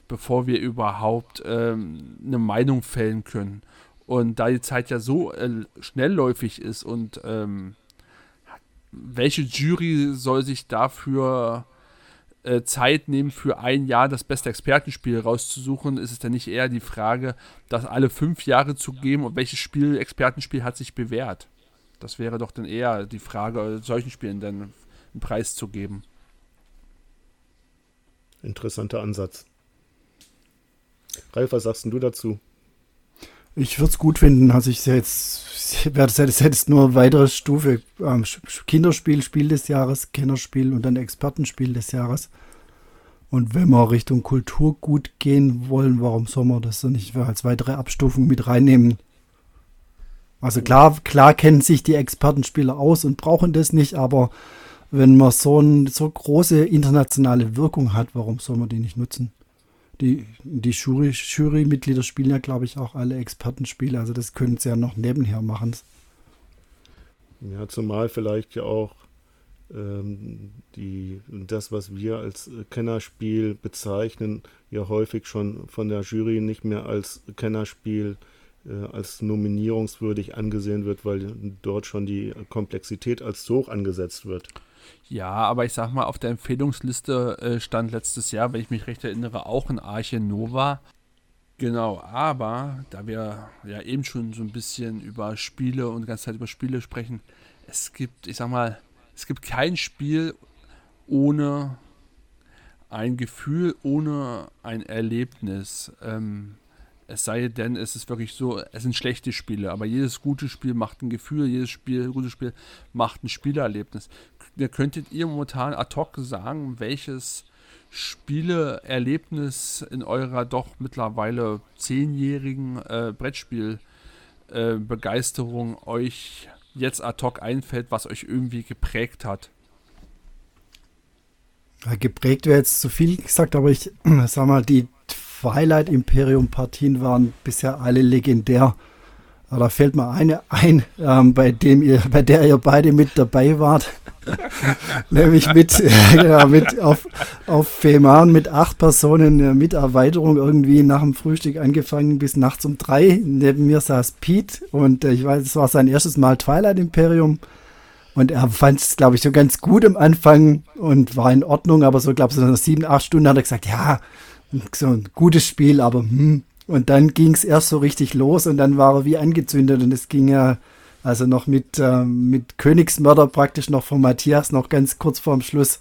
Speaker 1: bevor wir überhaupt ähm, eine Meinung fällen können. Und da die Zeit ja so äh, schnellläufig ist und ähm, welche Jury soll sich dafür äh, Zeit nehmen, für ein Jahr das beste Expertenspiel rauszusuchen, ist es dann nicht eher die Frage, das alle fünf Jahre zu geben und welches Spiel, Expertenspiel hat sich bewährt? Das wäre doch dann eher die Frage, solchen Spielen dann einen Preis zu geben.
Speaker 2: Interessanter Ansatz. Ralf, was sagst du dazu?
Speaker 3: Ich würde es gut finden. Also ich jetzt, das hätte jetzt nur weitere Stufe. Ähm, Kinderspiel, Spiel des Jahres, Kennerspiel und dann Expertenspiel des Jahres. Und wenn wir Richtung Kulturgut gehen wollen, warum soll man das dann nicht als weitere Abstufung mit reinnehmen? Also klar, klar kennen sich die Expertenspieler aus und brauchen das nicht, aber wenn man so eine so große internationale Wirkung hat, warum soll man die nicht nutzen? Die, die Jury, Jurymitglieder spielen ja, glaube ich, auch alle Expertenspiele, also das können sie ja noch nebenher machen.
Speaker 2: Ja, zumal vielleicht ja auch ähm, die, das, was wir als Kennerspiel bezeichnen, ja häufig schon von der Jury nicht mehr als Kennerspiel äh, als nominierungswürdig angesehen wird, weil dort schon die Komplexität als so hoch angesetzt wird.
Speaker 1: Ja, aber ich sag mal, auf der Empfehlungsliste äh, stand letztes Jahr, wenn ich mich recht erinnere, auch ein Arche Nova. Genau, aber da wir ja eben schon so ein bisschen über Spiele und die ganze Zeit über Spiele sprechen, es gibt, ich sag mal, es gibt kein Spiel ohne ein Gefühl, ohne ein Erlebnis. Ähm, es sei denn, es ist wirklich so, es sind schlechte Spiele, aber jedes gute Spiel macht ein Gefühl, jedes Spiel, gutes Spiel macht ein Spielerlebnis. Könntet ihr momentan ad hoc sagen, welches Spieleerlebnis in eurer doch mittlerweile zehnjährigen äh, Brettspielbegeisterung äh, euch jetzt ad hoc einfällt, was euch irgendwie geprägt hat?
Speaker 3: Geprägt wäre jetzt zu viel gesagt, aber ich sag mal, die Twilight Imperium Partien waren bisher alle legendär. Aber da fällt mir eine ein, ähm, bei dem ihr, bei der ihr beide mit dabei wart. Nämlich mit, äh, mit auf, auf Fehmarn mit acht Personen äh, mit Erweiterung irgendwie nach dem Frühstück angefangen bis nachts um drei. Neben mir saß Pete und äh, ich weiß, es war sein erstes Mal Twilight Imperium. Und er fand es, glaube ich, so ganz gut am Anfang und war in Ordnung, aber so, glaube ich, so nach sieben, acht Stunden hat er gesagt, ja, so ein gutes Spiel, aber hm. Und dann ging es erst so richtig los und dann war er wie angezündet und es ging ja also noch mit, äh, mit Königsmörder praktisch noch von Matthias noch ganz kurz vorm Schluss.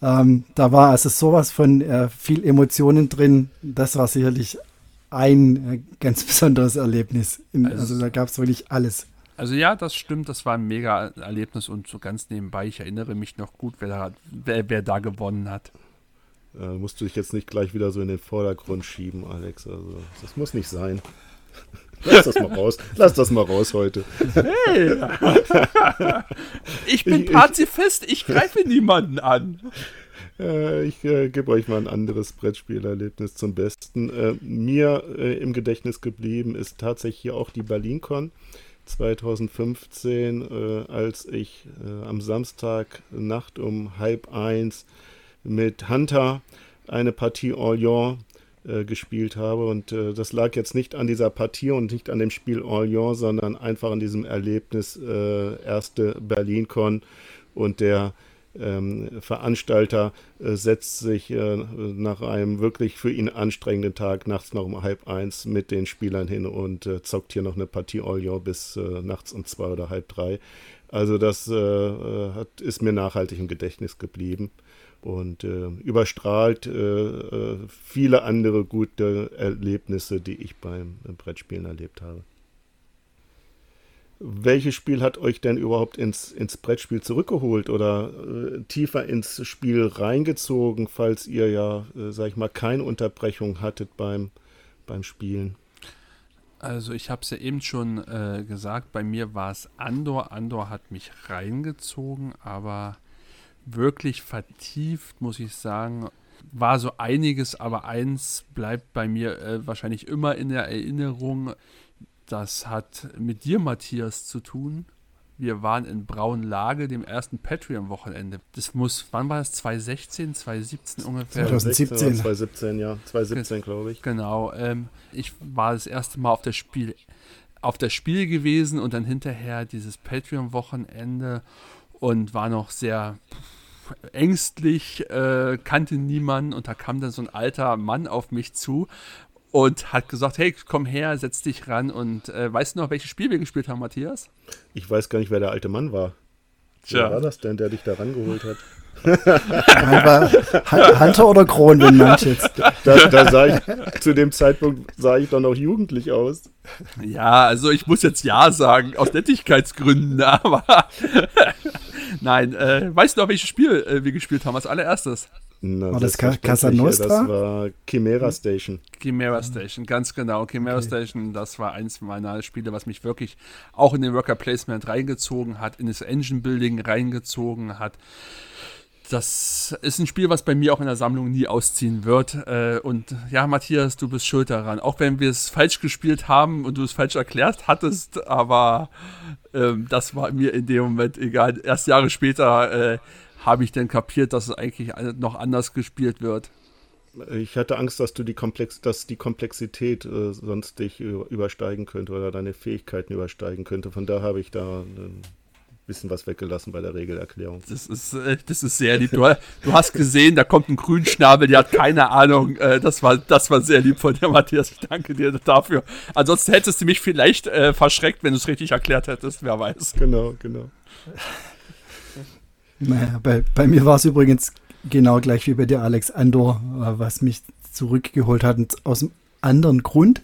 Speaker 3: Ähm, da war also sowas von äh, viel Emotionen drin. Das war sicherlich ein äh, ganz besonderes Erlebnis. In, also, also da gab es wirklich alles.
Speaker 1: Also ja, das stimmt, das war ein mega Erlebnis und so ganz nebenbei, ich erinnere mich noch gut, wer da, wer, wer da gewonnen hat.
Speaker 2: Äh, musst du dich jetzt nicht gleich wieder so in den Vordergrund schieben, Alex. Also, das muss nicht sein. Lass das mal raus. Lass das mal raus heute. Hey.
Speaker 1: ich bin ich, Pazifist, ich greife niemanden an.
Speaker 2: Äh, ich äh, gebe euch mal ein anderes Brettspielerlebnis zum Besten. Äh, mir äh, im Gedächtnis geblieben ist tatsächlich auch die BerlinCon 2015, äh, als ich am Samstag Nacht um halb eins mit Hunter eine Partie Orléans äh, gespielt habe. Und äh, das lag jetzt nicht an dieser Partie und nicht an dem Spiel Orléans, sondern einfach an diesem Erlebnis äh, erste Berlin-Con und der ähm, Veranstalter äh, setzt sich äh, nach einem wirklich für ihn anstrengenden Tag nachts noch um halb eins mit den Spielern hin und äh, zockt hier noch eine Partie Orléans bis nachts um zwei oder halb drei. Also das hat, ist mir nachhaltig im Gedächtnis geblieben und äh, überstrahlt äh, äh, viele andere gute Erlebnisse, die ich beim Brettspielen erlebt habe. Welches Spiel hat euch denn überhaupt ins, ins Brettspiel zurückgeholt oder äh, tiefer ins Spiel reingezogen, falls ihr ja, äh, sag ich mal, keine Unterbrechung hattet beim, beim Spielen?
Speaker 1: Also ich habe es ja eben schon äh, gesagt, bei mir war es Andor. Andor hat mich reingezogen, aber wirklich vertieft, muss ich sagen, war so einiges, aber eins bleibt bei mir äh, wahrscheinlich immer in der Erinnerung. Das hat mit dir, Matthias, zu tun. Wir waren in Braunlage, dem ersten Patreon-Wochenende. Das muss, wann war das? 2016, 2017 ungefähr?
Speaker 2: 2017. 2017, ja. 2017, glaube ich.
Speaker 1: Genau. Ähm, ich war das erste Mal auf das Spiel, auf das Spiel gewesen und dann hinterher dieses Patreon-Wochenende und war noch sehr ängstlich, äh, kannte niemanden und da kam dann so ein alter Mann auf mich zu und hat gesagt, hey, komm her, setz dich ran und äh, weißt du noch, welches Spiel wir gespielt haben, Matthias?
Speaker 2: Ich weiß gar nicht, wer der alte Mann war. Tja. Wer war das denn, der dich da rangeholt hat?
Speaker 3: Hunter oder Kron, wenn man jetzt.
Speaker 2: Da, da sah ich, zu dem Zeitpunkt sah ich doch noch jugendlich aus.
Speaker 1: Ja, also ich muss jetzt Ja sagen, aus Nettigkeitsgründen, aber nein, äh, weißt du noch, welches Spiel äh, wir gespielt haben als allererstes?
Speaker 2: Na, war das Casa Nostra? Das war Chimera hm. Station.
Speaker 1: Chimera Station, ganz genau. Chimera okay. Station, das war eins meiner Spiele, was mich wirklich auch in den Worker Placement reingezogen hat, in das Engine Building reingezogen hat. Das ist ein Spiel, was bei mir auch in der Sammlung nie ausziehen wird. Äh, und ja, Matthias, du bist schuld daran. Auch wenn wir es falsch gespielt haben und du es falsch erklärt hattest, aber ähm, das war mir in dem Moment egal. Erst Jahre später äh, habe ich dann kapiert, dass es eigentlich noch anders gespielt wird.
Speaker 2: Ich hatte Angst, dass du die Komplex, dass die Komplexität äh, sonst dich übersteigen könnte oder deine Fähigkeiten übersteigen könnte. Von da habe ich da ein bisschen was weggelassen bei der Regelerklärung.
Speaker 1: Das ist, äh, das ist sehr lieb. Du, du, hast gesehen, da kommt ein Grünschnabel, der hat keine Ahnung. Äh, das, war, das war sehr lieb von dir, Matthias. Ich danke dir dafür. Ansonsten hättest du mich vielleicht äh, verschreckt, wenn du es richtig erklärt hättest. Wer weiß.
Speaker 2: Genau, genau.
Speaker 3: Naja, bei, bei mir war es übrigens genau gleich wie bei dir, Alex Andor, äh, was mich zurückgeholt hat. Und aus einem anderen Grund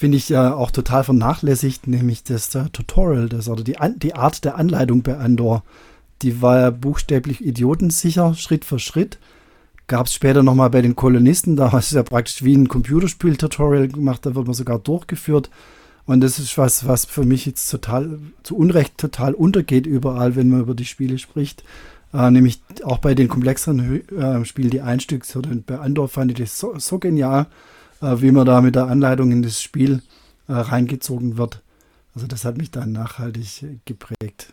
Speaker 3: finde ich ja auch total vernachlässigt, nämlich das uh, Tutorial, das oder die, die Art der Anleitung bei Andor. Die war ja buchstäblich idiotensicher, Schritt für Schritt. Gab es später nochmal bei den Kolonisten, da hast du ja praktisch wie ein Computerspiel-Tutorial gemacht, da wird man sogar durchgeführt. Und das ist was, was für mich jetzt total zu Unrecht total untergeht überall, wenn man über die Spiele spricht. Äh, nämlich auch bei den komplexeren äh, Spielen, die Einstück, so bei Andor fand ich das so, so genial, äh, wie man da mit der Anleitung in das Spiel äh, reingezogen wird. Also das hat mich dann nachhaltig geprägt.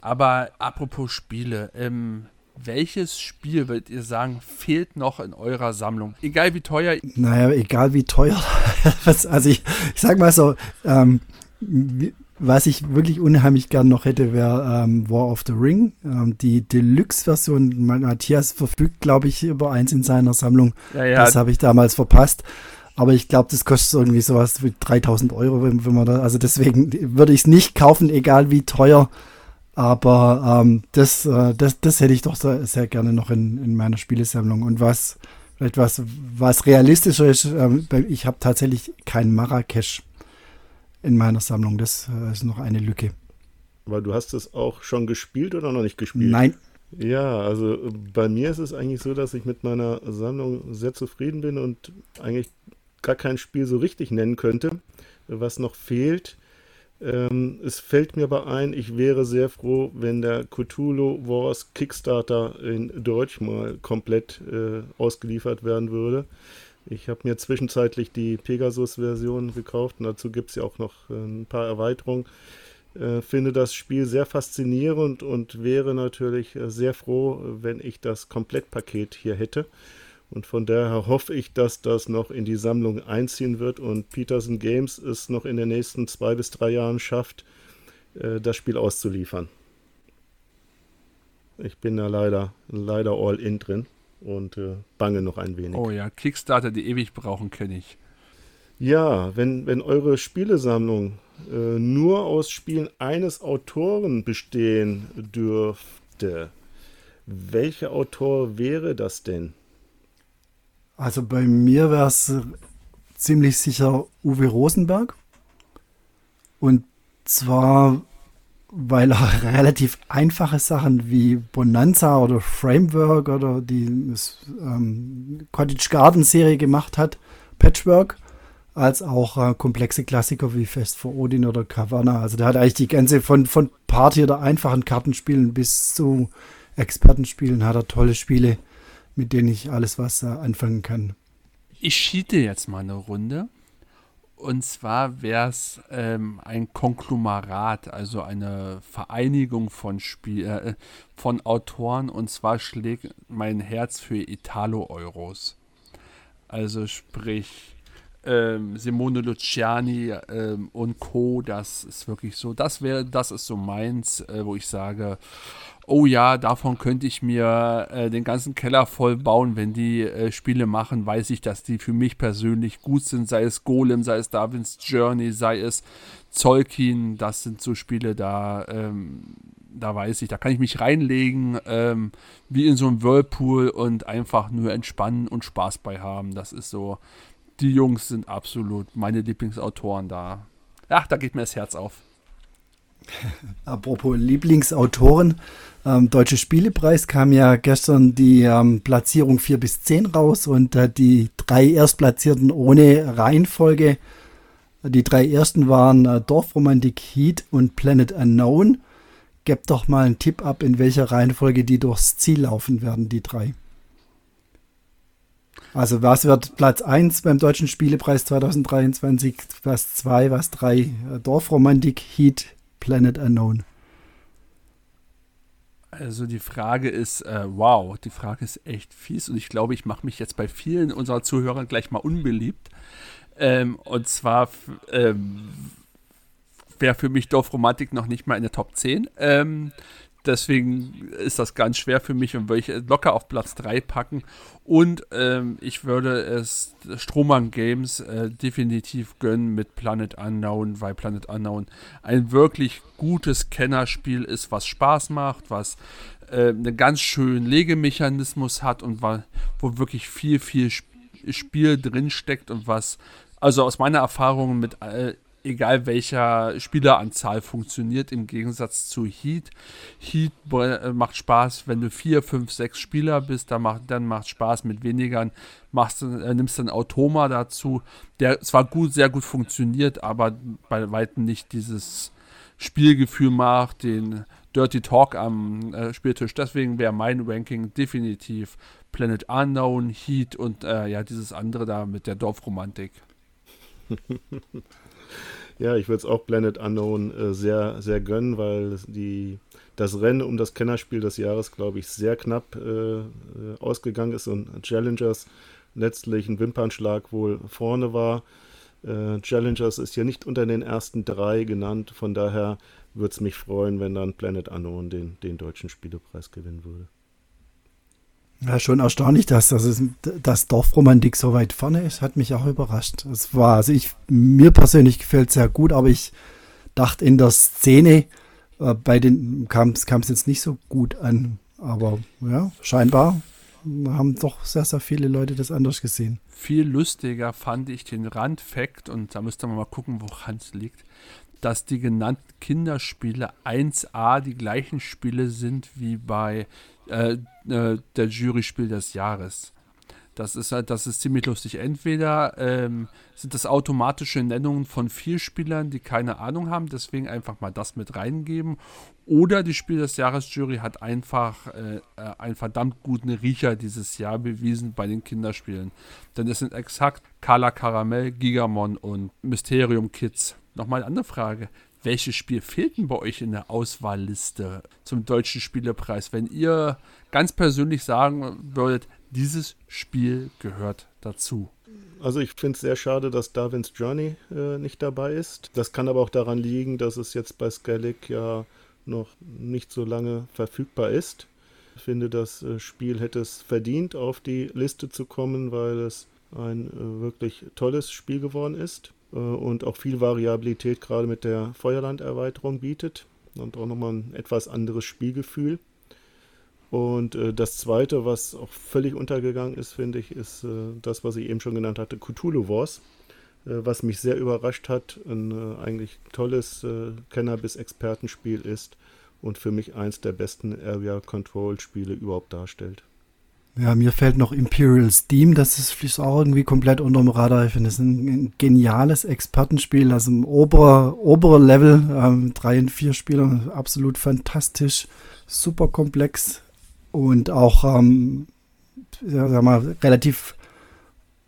Speaker 1: Aber apropos Spiele, ähm, welches Spiel würdet ihr sagen, fehlt noch in eurer Sammlung? Egal wie teuer.
Speaker 3: Naja, egal wie teuer. also ich, ich sag mal so, ähm, was ich wirklich unheimlich gern noch hätte, wäre ähm, War of the Ring. Ähm, die Deluxe-Version, Matthias verfügt, glaube ich, über eins in seiner Sammlung. Ja, ja. Das habe ich damals verpasst. Aber ich glaube, das kostet irgendwie sowas wie 3000 Euro, wenn, wenn man da, also deswegen würde ich es nicht kaufen, egal wie teuer. Aber ähm, das, äh, das, das hätte ich doch sehr, sehr gerne noch in, in meiner Spielesammlung. Und was, vielleicht was, was realistischer ist, ähm, ich habe tatsächlich kein Marrakesch in meiner Sammlung. Das äh, ist noch eine Lücke.
Speaker 2: Aber du hast es auch schon gespielt oder noch nicht gespielt?
Speaker 3: Nein.
Speaker 2: Ja, also äh, bei mir ist es eigentlich so, dass ich mit meiner Sammlung sehr zufrieden bin und eigentlich gar kein Spiel so richtig nennen könnte. Was noch fehlt, ähm, es fällt mir aber ein, ich wäre sehr froh, wenn der Cthulhu Wars Kickstarter in Deutsch mal komplett äh, ausgeliefert werden würde. Ich habe mir zwischenzeitlich die Pegasus-Version gekauft und dazu gibt es ja auch noch äh, ein paar Erweiterungen. Äh, finde das Spiel sehr faszinierend und wäre natürlich äh, sehr froh, wenn ich das Komplettpaket hier hätte. Und von daher hoffe ich, dass das noch in die Sammlung einziehen wird und Peterson Games es noch in den nächsten zwei bis drei Jahren schafft, das Spiel auszuliefern. Ich bin da leider, leider all in drin und äh, bange noch ein wenig.
Speaker 1: Oh ja, Kickstarter, die ewig brauchen, kenne ich.
Speaker 2: Ja, wenn, wenn eure Spielesammlung äh, nur aus Spielen eines Autoren bestehen dürfte, welcher Autor wäre das denn?
Speaker 3: Also bei mir wäre es ziemlich sicher Uwe Rosenberg. Und zwar weil er relativ einfache Sachen wie Bonanza oder Framework oder die ähm, Cottage Garden Serie gemacht hat, Patchwork, als auch äh, komplexe Klassiker wie Fest vor Odin oder Cavanna. Also der hat eigentlich die ganze von, von Party oder einfachen Kartenspielen bis zu Expertenspielen hat er tolle Spiele, mit denen ich alles was äh, anfangen kann.
Speaker 1: Ich schiete jetzt mal eine Runde. Und zwar wäre es ähm, ein Konglomerat, also eine Vereinigung von, Spiel, äh, von Autoren. Und zwar schlägt mein Herz für Italo-Euros. Also sprich ähm, Simone Luciani ähm, und Co. Das ist wirklich so. Das wäre, das ist so meins, äh, wo ich sage, oh ja, davon könnte ich mir äh, den ganzen Keller voll bauen, wenn die äh, Spiele machen, weiß ich, dass die für mich persönlich gut sind, sei es Golem, sei es Darwin's Journey, sei es Zolkin, das sind so Spiele, da, ähm, da weiß ich, da kann ich mich reinlegen, ähm, wie in so einem Whirlpool und einfach nur entspannen und Spaß bei haben. Das ist so, die Jungs sind absolut meine Lieblingsautoren da. Ach, da geht mir das Herz auf.
Speaker 3: Apropos Lieblingsautoren, ähm, Deutsche Spielepreis kam ja gestern die ähm, Platzierung 4 bis 10 raus und äh, die drei Erstplatzierten ohne Reihenfolge. Die drei ersten waren äh, Dorfromantik Heat und Planet Unknown. Gebt doch mal einen Tipp ab, in welcher Reihenfolge die durchs Ziel laufen werden, die drei. Also was wird Platz 1 beim Deutschen Spielepreis 2023, was 2, was 3? Äh, Dorfromantik, Heat, Planet Unknown.
Speaker 1: Also die Frage ist, äh, wow, die Frage ist echt fies und ich glaube, ich mache mich jetzt bei vielen unserer Zuhörer gleich mal unbeliebt. Ähm, und zwar ähm, wäre für mich Dorfromantik noch nicht mal in der Top 10. Ähm, deswegen ist das ganz schwer für mich und würde ich locker auf Platz 3 packen. Und ähm, ich würde es Strohmann Games äh, definitiv gönnen mit Planet Unknown, weil Planet Unknown ein wirklich gutes Kennerspiel ist, was Spaß macht, was äh, einen ganz schönen Legemechanismus hat und wo wirklich viel, viel Spiel drinsteckt und was, also aus meiner Erfahrung mit äh, egal welcher Spieleranzahl funktioniert, im Gegensatz zu Heat. Heat äh, macht Spaß, wenn du vier, fünf, sechs Spieler bist, dann macht, dann macht Spaß mit weniger. Machst, äh, nimmst dann Automa dazu, der zwar gut, sehr gut funktioniert, aber bei weitem nicht dieses Spielgefühl macht, den Dirty Talk am äh, Spieltisch. Deswegen wäre mein Ranking definitiv Planet Unknown, Heat und äh, ja, dieses andere da mit der Dorfromantik.
Speaker 2: Ja, ich würde es auch Planet Unknown äh, sehr, sehr gönnen, weil die, das Rennen um das Kennerspiel des Jahres, glaube ich, sehr knapp äh, äh, ausgegangen ist und Challengers letztlich ein Wimpernschlag wohl vorne war. Äh, Challengers ist ja nicht unter den ersten drei genannt, von daher würde es mich freuen, wenn dann Planet Unknown den, den deutschen Spielepreis gewinnen würde.
Speaker 3: Ja, schon erstaunlich, dass das, das Dorfromantik so weit vorne ist, hat mich auch überrascht. Es war, also ich, mir persönlich gefällt es sehr gut, aber ich dachte in der Szene, äh, bei den kam es jetzt nicht so gut an. Aber ja, scheinbar haben doch sehr, sehr viele Leute das anders gesehen.
Speaker 1: Viel lustiger fand ich den Randfakt, und da müsste man mal gucken, woran es liegt, dass die genannten Kinderspiele 1a die gleichen Spiele sind wie bei äh, äh, der Juryspiel des Jahres. Das ist halt, das ist ziemlich lustig. Entweder ähm, sind das automatische Nennungen von vier Spielern, die keine Ahnung haben, deswegen einfach mal das mit reingeben. Oder die Spiel des Jahres Jury hat einfach äh, äh, einen verdammt guten Riecher dieses Jahr bewiesen bei den Kinderspielen. Denn es sind exakt Kala Karamell, Gigamon und Mysterium Kids. Nochmal eine andere Frage welches Spiel fehlt denn bei euch in der Auswahlliste zum deutschen Spielepreis, wenn ihr ganz persönlich sagen würdet, dieses Spiel gehört dazu?
Speaker 2: Also ich finde es sehr schade, dass Darwin's Journey äh, nicht dabei ist. Das kann aber auch daran liegen, dass es jetzt bei Skellig ja noch nicht so lange verfügbar ist. Ich finde, das äh, Spiel hätte es verdient, auf die Liste zu kommen, weil es ein äh, wirklich tolles Spiel geworden ist. Äh, und auch viel Variabilität gerade mit der Feuerlanderweiterung bietet und auch nochmal ein etwas anderes Spielgefühl. Und äh, das zweite, was auch völlig untergegangen ist, finde ich, ist äh, das, was ich eben schon genannt hatte, Cthulhu Wars, äh, was mich sehr überrascht hat, ein äh, eigentlich tolles äh, Kenner-bis-Expertenspiel ist und für mich eins der besten Area Control Spiele überhaupt darstellt.
Speaker 3: Ja, mir fällt noch Imperial Steam, das ist auch irgendwie komplett unterm Radar. Ich finde es ein, geniales Expertenspiel, also im oberen obere Level, ähm, drei und vier Spieler, absolut fantastisch, super komplex und auch, ähm, ja, sag mal, relativ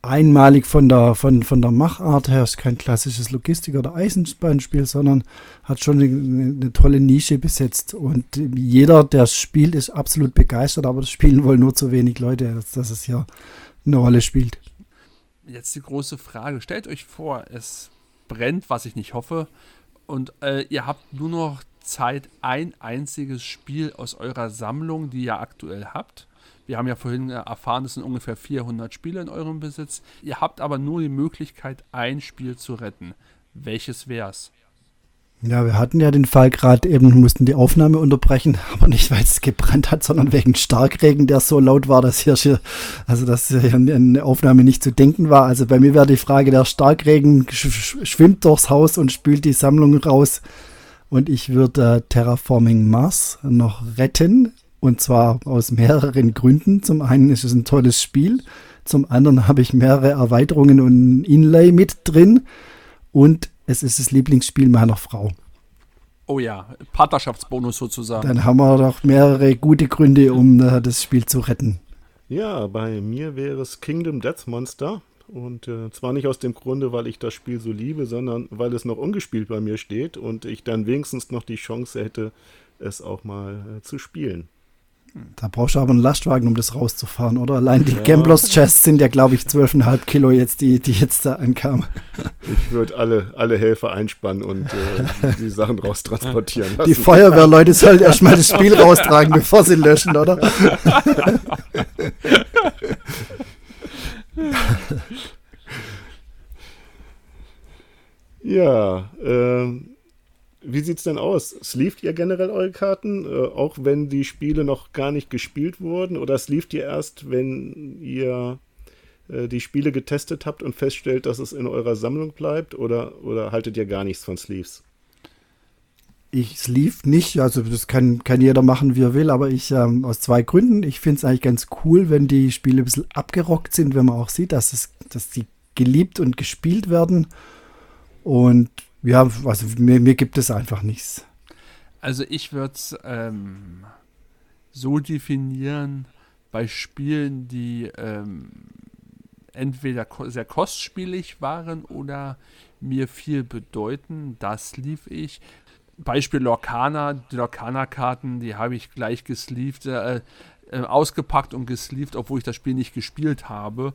Speaker 3: einmalig von der, von, von der Machart her. Ist kein klassisches Logistik- oder Eisenbahnspiel, sondern hat schon eine, eine, tolle Nische besetzt. Und jeder, der es spielt, ist absolut begeistert, aber das spielen wollen nur zu wenig Leute, dass, dass es hier eine Rolle spielt.
Speaker 1: Jetzt die große Frage. Stellt euch vor, es brennt, was ich nicht hoffe, und äh, ihr habt nur noch Zeit, ein einziges Spiel aus eurer Sammlung, die ihr aktuell habt, wir haben ja vorhin erfahren, es sind ungefähr 400 Spiele in eurem Besitz. Ihr habt aber nur die Möglichkeit, ein Spiel zu retten. Welches wär's?
Speaker 3: Ja, wir hatten ja den Fall gerade eben, mussten die Aufnahme unterbrechen, aber nicht, weil es gebrannt hat, sondern wegen Starkregen, der so laut war, dass hier, also dass hier eine Aufnahme nicht zu denken war. Also bei mir wäre die Frage, der Starkregen schwimmt durchs Haus und spült die Sammlung raus. Und ich würde äh, Terraforming Mars noch retten. Und zwar aus mehreren Gründen. Zum einen ist es ein tolles Spiel. Zum anderen habe ich mehrere Erweiterungen und Inlay mit drin. Und es ist das Lieblingsspiel meiner Frau.
Speaker 1: Oh ja, Partnerschaftsbonus sozusagen.
Speaker 3: Dann haben wir doch mehrere gute Gründe, um äh, das Spiel zu retten.
Speaker 2: Ja, bei mir wäre es Kingdom Death Monster. Und äh, zwar nicht aus dem Grunde, weil ich das Spiel so liebe, sondern weil es noch ungespielt bei mir steht und ich dann wenigstens noch die Chance hätte, es auch mal äh, zu spielen.
Speaker 3: Da brauchst du aber einen Lastwagen, um das rauszufahren, oder? Allein die ja. Gamblers Chests sind ja, glaube ich, 12,5 Kilo jetzt, die, die jetzt da ankamen.
Speaker 2: Ich würde alle, alle Helfer einspannen und äh, die Sachen raustransportieren
Speaker 3: lassen. Die Feuerwehrleute sollen erstmal das Spiel raustragen, bevor sie löschen, oder?
Speaker 2: ja, ähm, wie sieht's denn aus? Sleeved ihr generell eure Karten, äh, auch wenn die Spiele noch gar nicht gespielt wurden? Oder sleeved ihr erst, wenn ihr äh, die Spiele getestet habt und feststellt, dass es in eurer Sammlung bleibt? Oder, oder haltet ihr gar nichts von Sleeves?
Speaker 3: Ich sleeve nicht, also das kann, kann jeder machen, wie er will, aber ich ähm, aus zwei Gründen. Ich finde es eigentlich ganz cool, wenn die Spiele ein bisschen abgerockt sind, wenn man auch sieht, dass, es, dass die geliebt und gespielt werden. Und ja, also mir, mir gibt es einfach nichts.
Speaker 1: Also ich würde es ähm, so definieren, bei Spielen, die ähm, entweder sehr kostspielig waren oder mir viel bedeuten, das lief ich. Beispiel Lorcana, die Lorcana-Karten, die habe ich gleich gesleeved, äh, äh, ausgepackt und gesleeved, obwohl ich das Spiel nicht gespielt habe.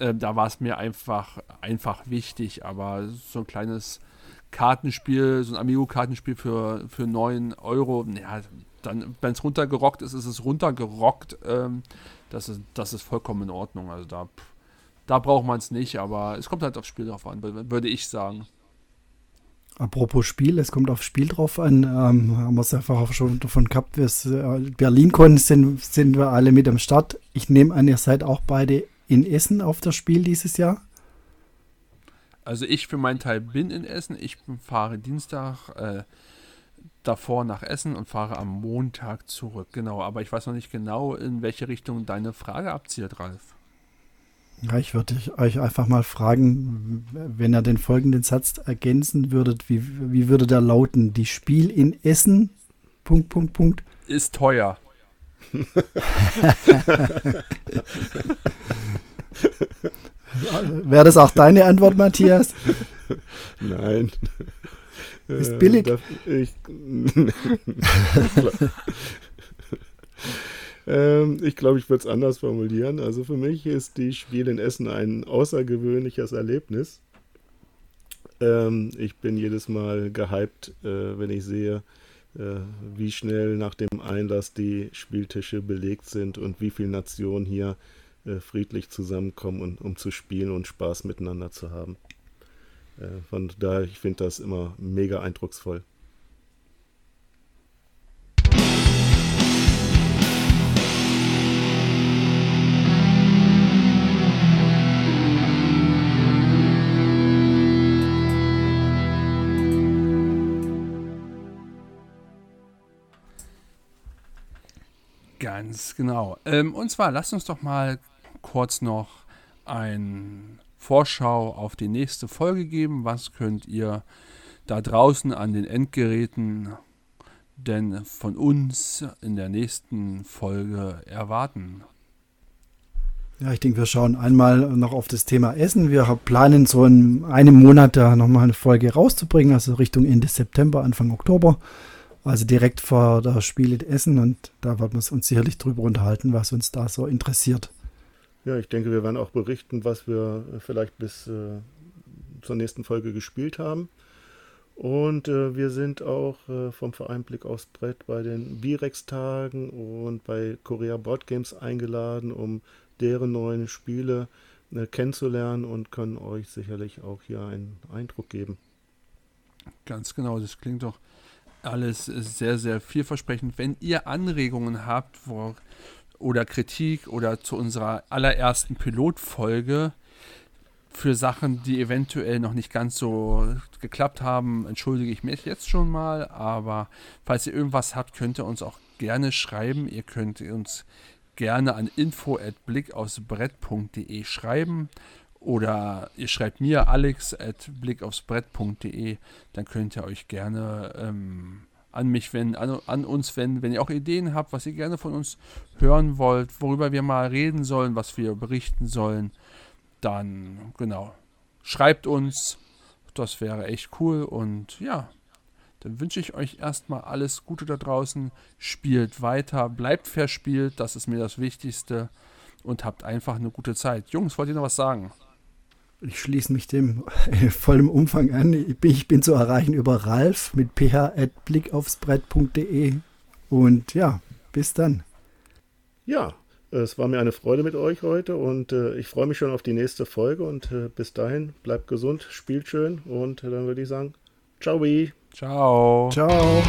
Speaker 1: Äh, da war es mir einfach, einfach wichtig, aber so ein kleines Kartenspiel, so ein Amigo-Kartenspiel für, für 9 Euro, ja, dann, wenn es runtergerockt ist, ist es runtergerockt. Ähm, das, ist, das ist vollkommen in Ordnung. Also da, da braucht man es nicht, aber es kommt halt aufs Spiel drauf an, würde ich sagen.
Speaker 3: Apropos Spiel, es kommt aufs Spiel drauf an. Ähm, haben wir es einfach auch schon davon gehabt. Äh, BerlinCon sind, sind wir alle mit am Start. Ich nehme an, ihr seid auch beide in Essen auf das Spiel dieses Jahr.
Speaker 1: Also ich für meinen Teil bin in Essen. Ich fahre Dienstag äh, davor nach Essen und fahre am Montag zurück. Genau, aber ich weiß noch nicht genau, in welche Richtung deine Frage abzielt, Ralf.
Speaker 3: Ja, ich würde euch einfach mal fragen, wenn ihr den folgenden Satz ergänzen würdet, wie, wie würde der lauten? Die Spiel in Essen, Punkt, Punkt, Punkt.
Speaker 1: Ist teuer.
Speaker 3: Wäre das auch deine Antwort, Matthias?
Speaker 2: Nein.
Speaker 3: Ist äh, billig.
Speaker 2: ich, ähm, ich glaube, ich würde es anders formulieren. Also für mich ist die Spiel in Essen ein außergewöhnliches Erlebnis. Ähm, ich bin jedes Mal gehypt, äh, wenn ich sehe, äh, wie schnell nach dem Einlass die Spieltische belegt sind und wie viele Nationen hier äh, friedlich zusammenkommen, und, um zu spielen und Spaß miteinander zu haben. Äh, von daher, ich finde das immer mega eindrucksvoll.
Speaker 1: Ganz genau. Ähm, und zwar, lasst uns doch mal kurz noch ein Vorschau auf die nächste Folge geben. Was könnt ihr da draußen an den Endgeräten denn von uns in der nächsten Folge erwarten?
Speaker 3: Ja, ich denke, wir schauen einmal noch auf das Thema Essen. Wir planen so in einem Monat da nochmal eine Folge rauszubringen, also Richtung Ende September, Anfang Oktober. Also direkt vor der Spiele Essen und da werden wir uns sicherlich drüber unterhalten, was uns da so interessiert.
Speaker 2: Ja, ich denke, wir werden auch berichten, was wir vielleicht bis äh, zur nächsten Folge gespielt haben. Und äh, wir sind auch äh, vom Verein Blick aufs Brett bei den Birex-Tagen und bei Korea Board Games eingeladen, um deren neuen Spiele äh, kennenzulernen und können euch sicherlich auch hier einen Eindruck geben.
Speaker 1: Ganz genau, das klingt doch alles sehr, sehr vielversprechend. Wenn ihr Anregungen habt, wo oder Kritik oder zu unserer allerersten Pilotfolge, für Sachen, die eventuell noch nicht ganz so geklappt haben, entschuldige ich mich jetzt schon mal. Aber falls ihr irgendwas habt, könnt ihr uns auch gerne schreiben. Ihr könnt uns gerne an info@blickaufsbrett.de schreiben oder ihr schreibt mir alex at blickaufsbrett.de, dann könnt ihr euch gerne ähm, an mich wenden, an, an, uns wenden, wenn ihr auch Ideen habt, was ihr gerne von uns hören wollt, worüber wir mal reden sollen, was wir berichten sollen, dann genau, schreibt uns, das wäre echt cool und ja, dann wünsche ich euch erstmal alles Gute da draußen. Spielt weiter, bleibt verspielt, das ist mir das Wichtigste. Und habt einfach eine gute Zeit. Jungs, wollt ihr noch was sagen?
Speaker 3: Ich schließe mich dem in vollem Umfang an. Ich bin, ich bin zu erreichen über Ralf mit ph.blickaufsbrett.de. Und ja, bis dann.
Speaker 2: Ja, es war mir eine Freude mit euch heute und äh, ich freue mich schon auf die nächste Folge und äh, bis dahin bleibt gesund, spielt schön und äh, dann würde ich sagen, ciao.
Speaker 1: Ciao.
Speaker 3: Ciao.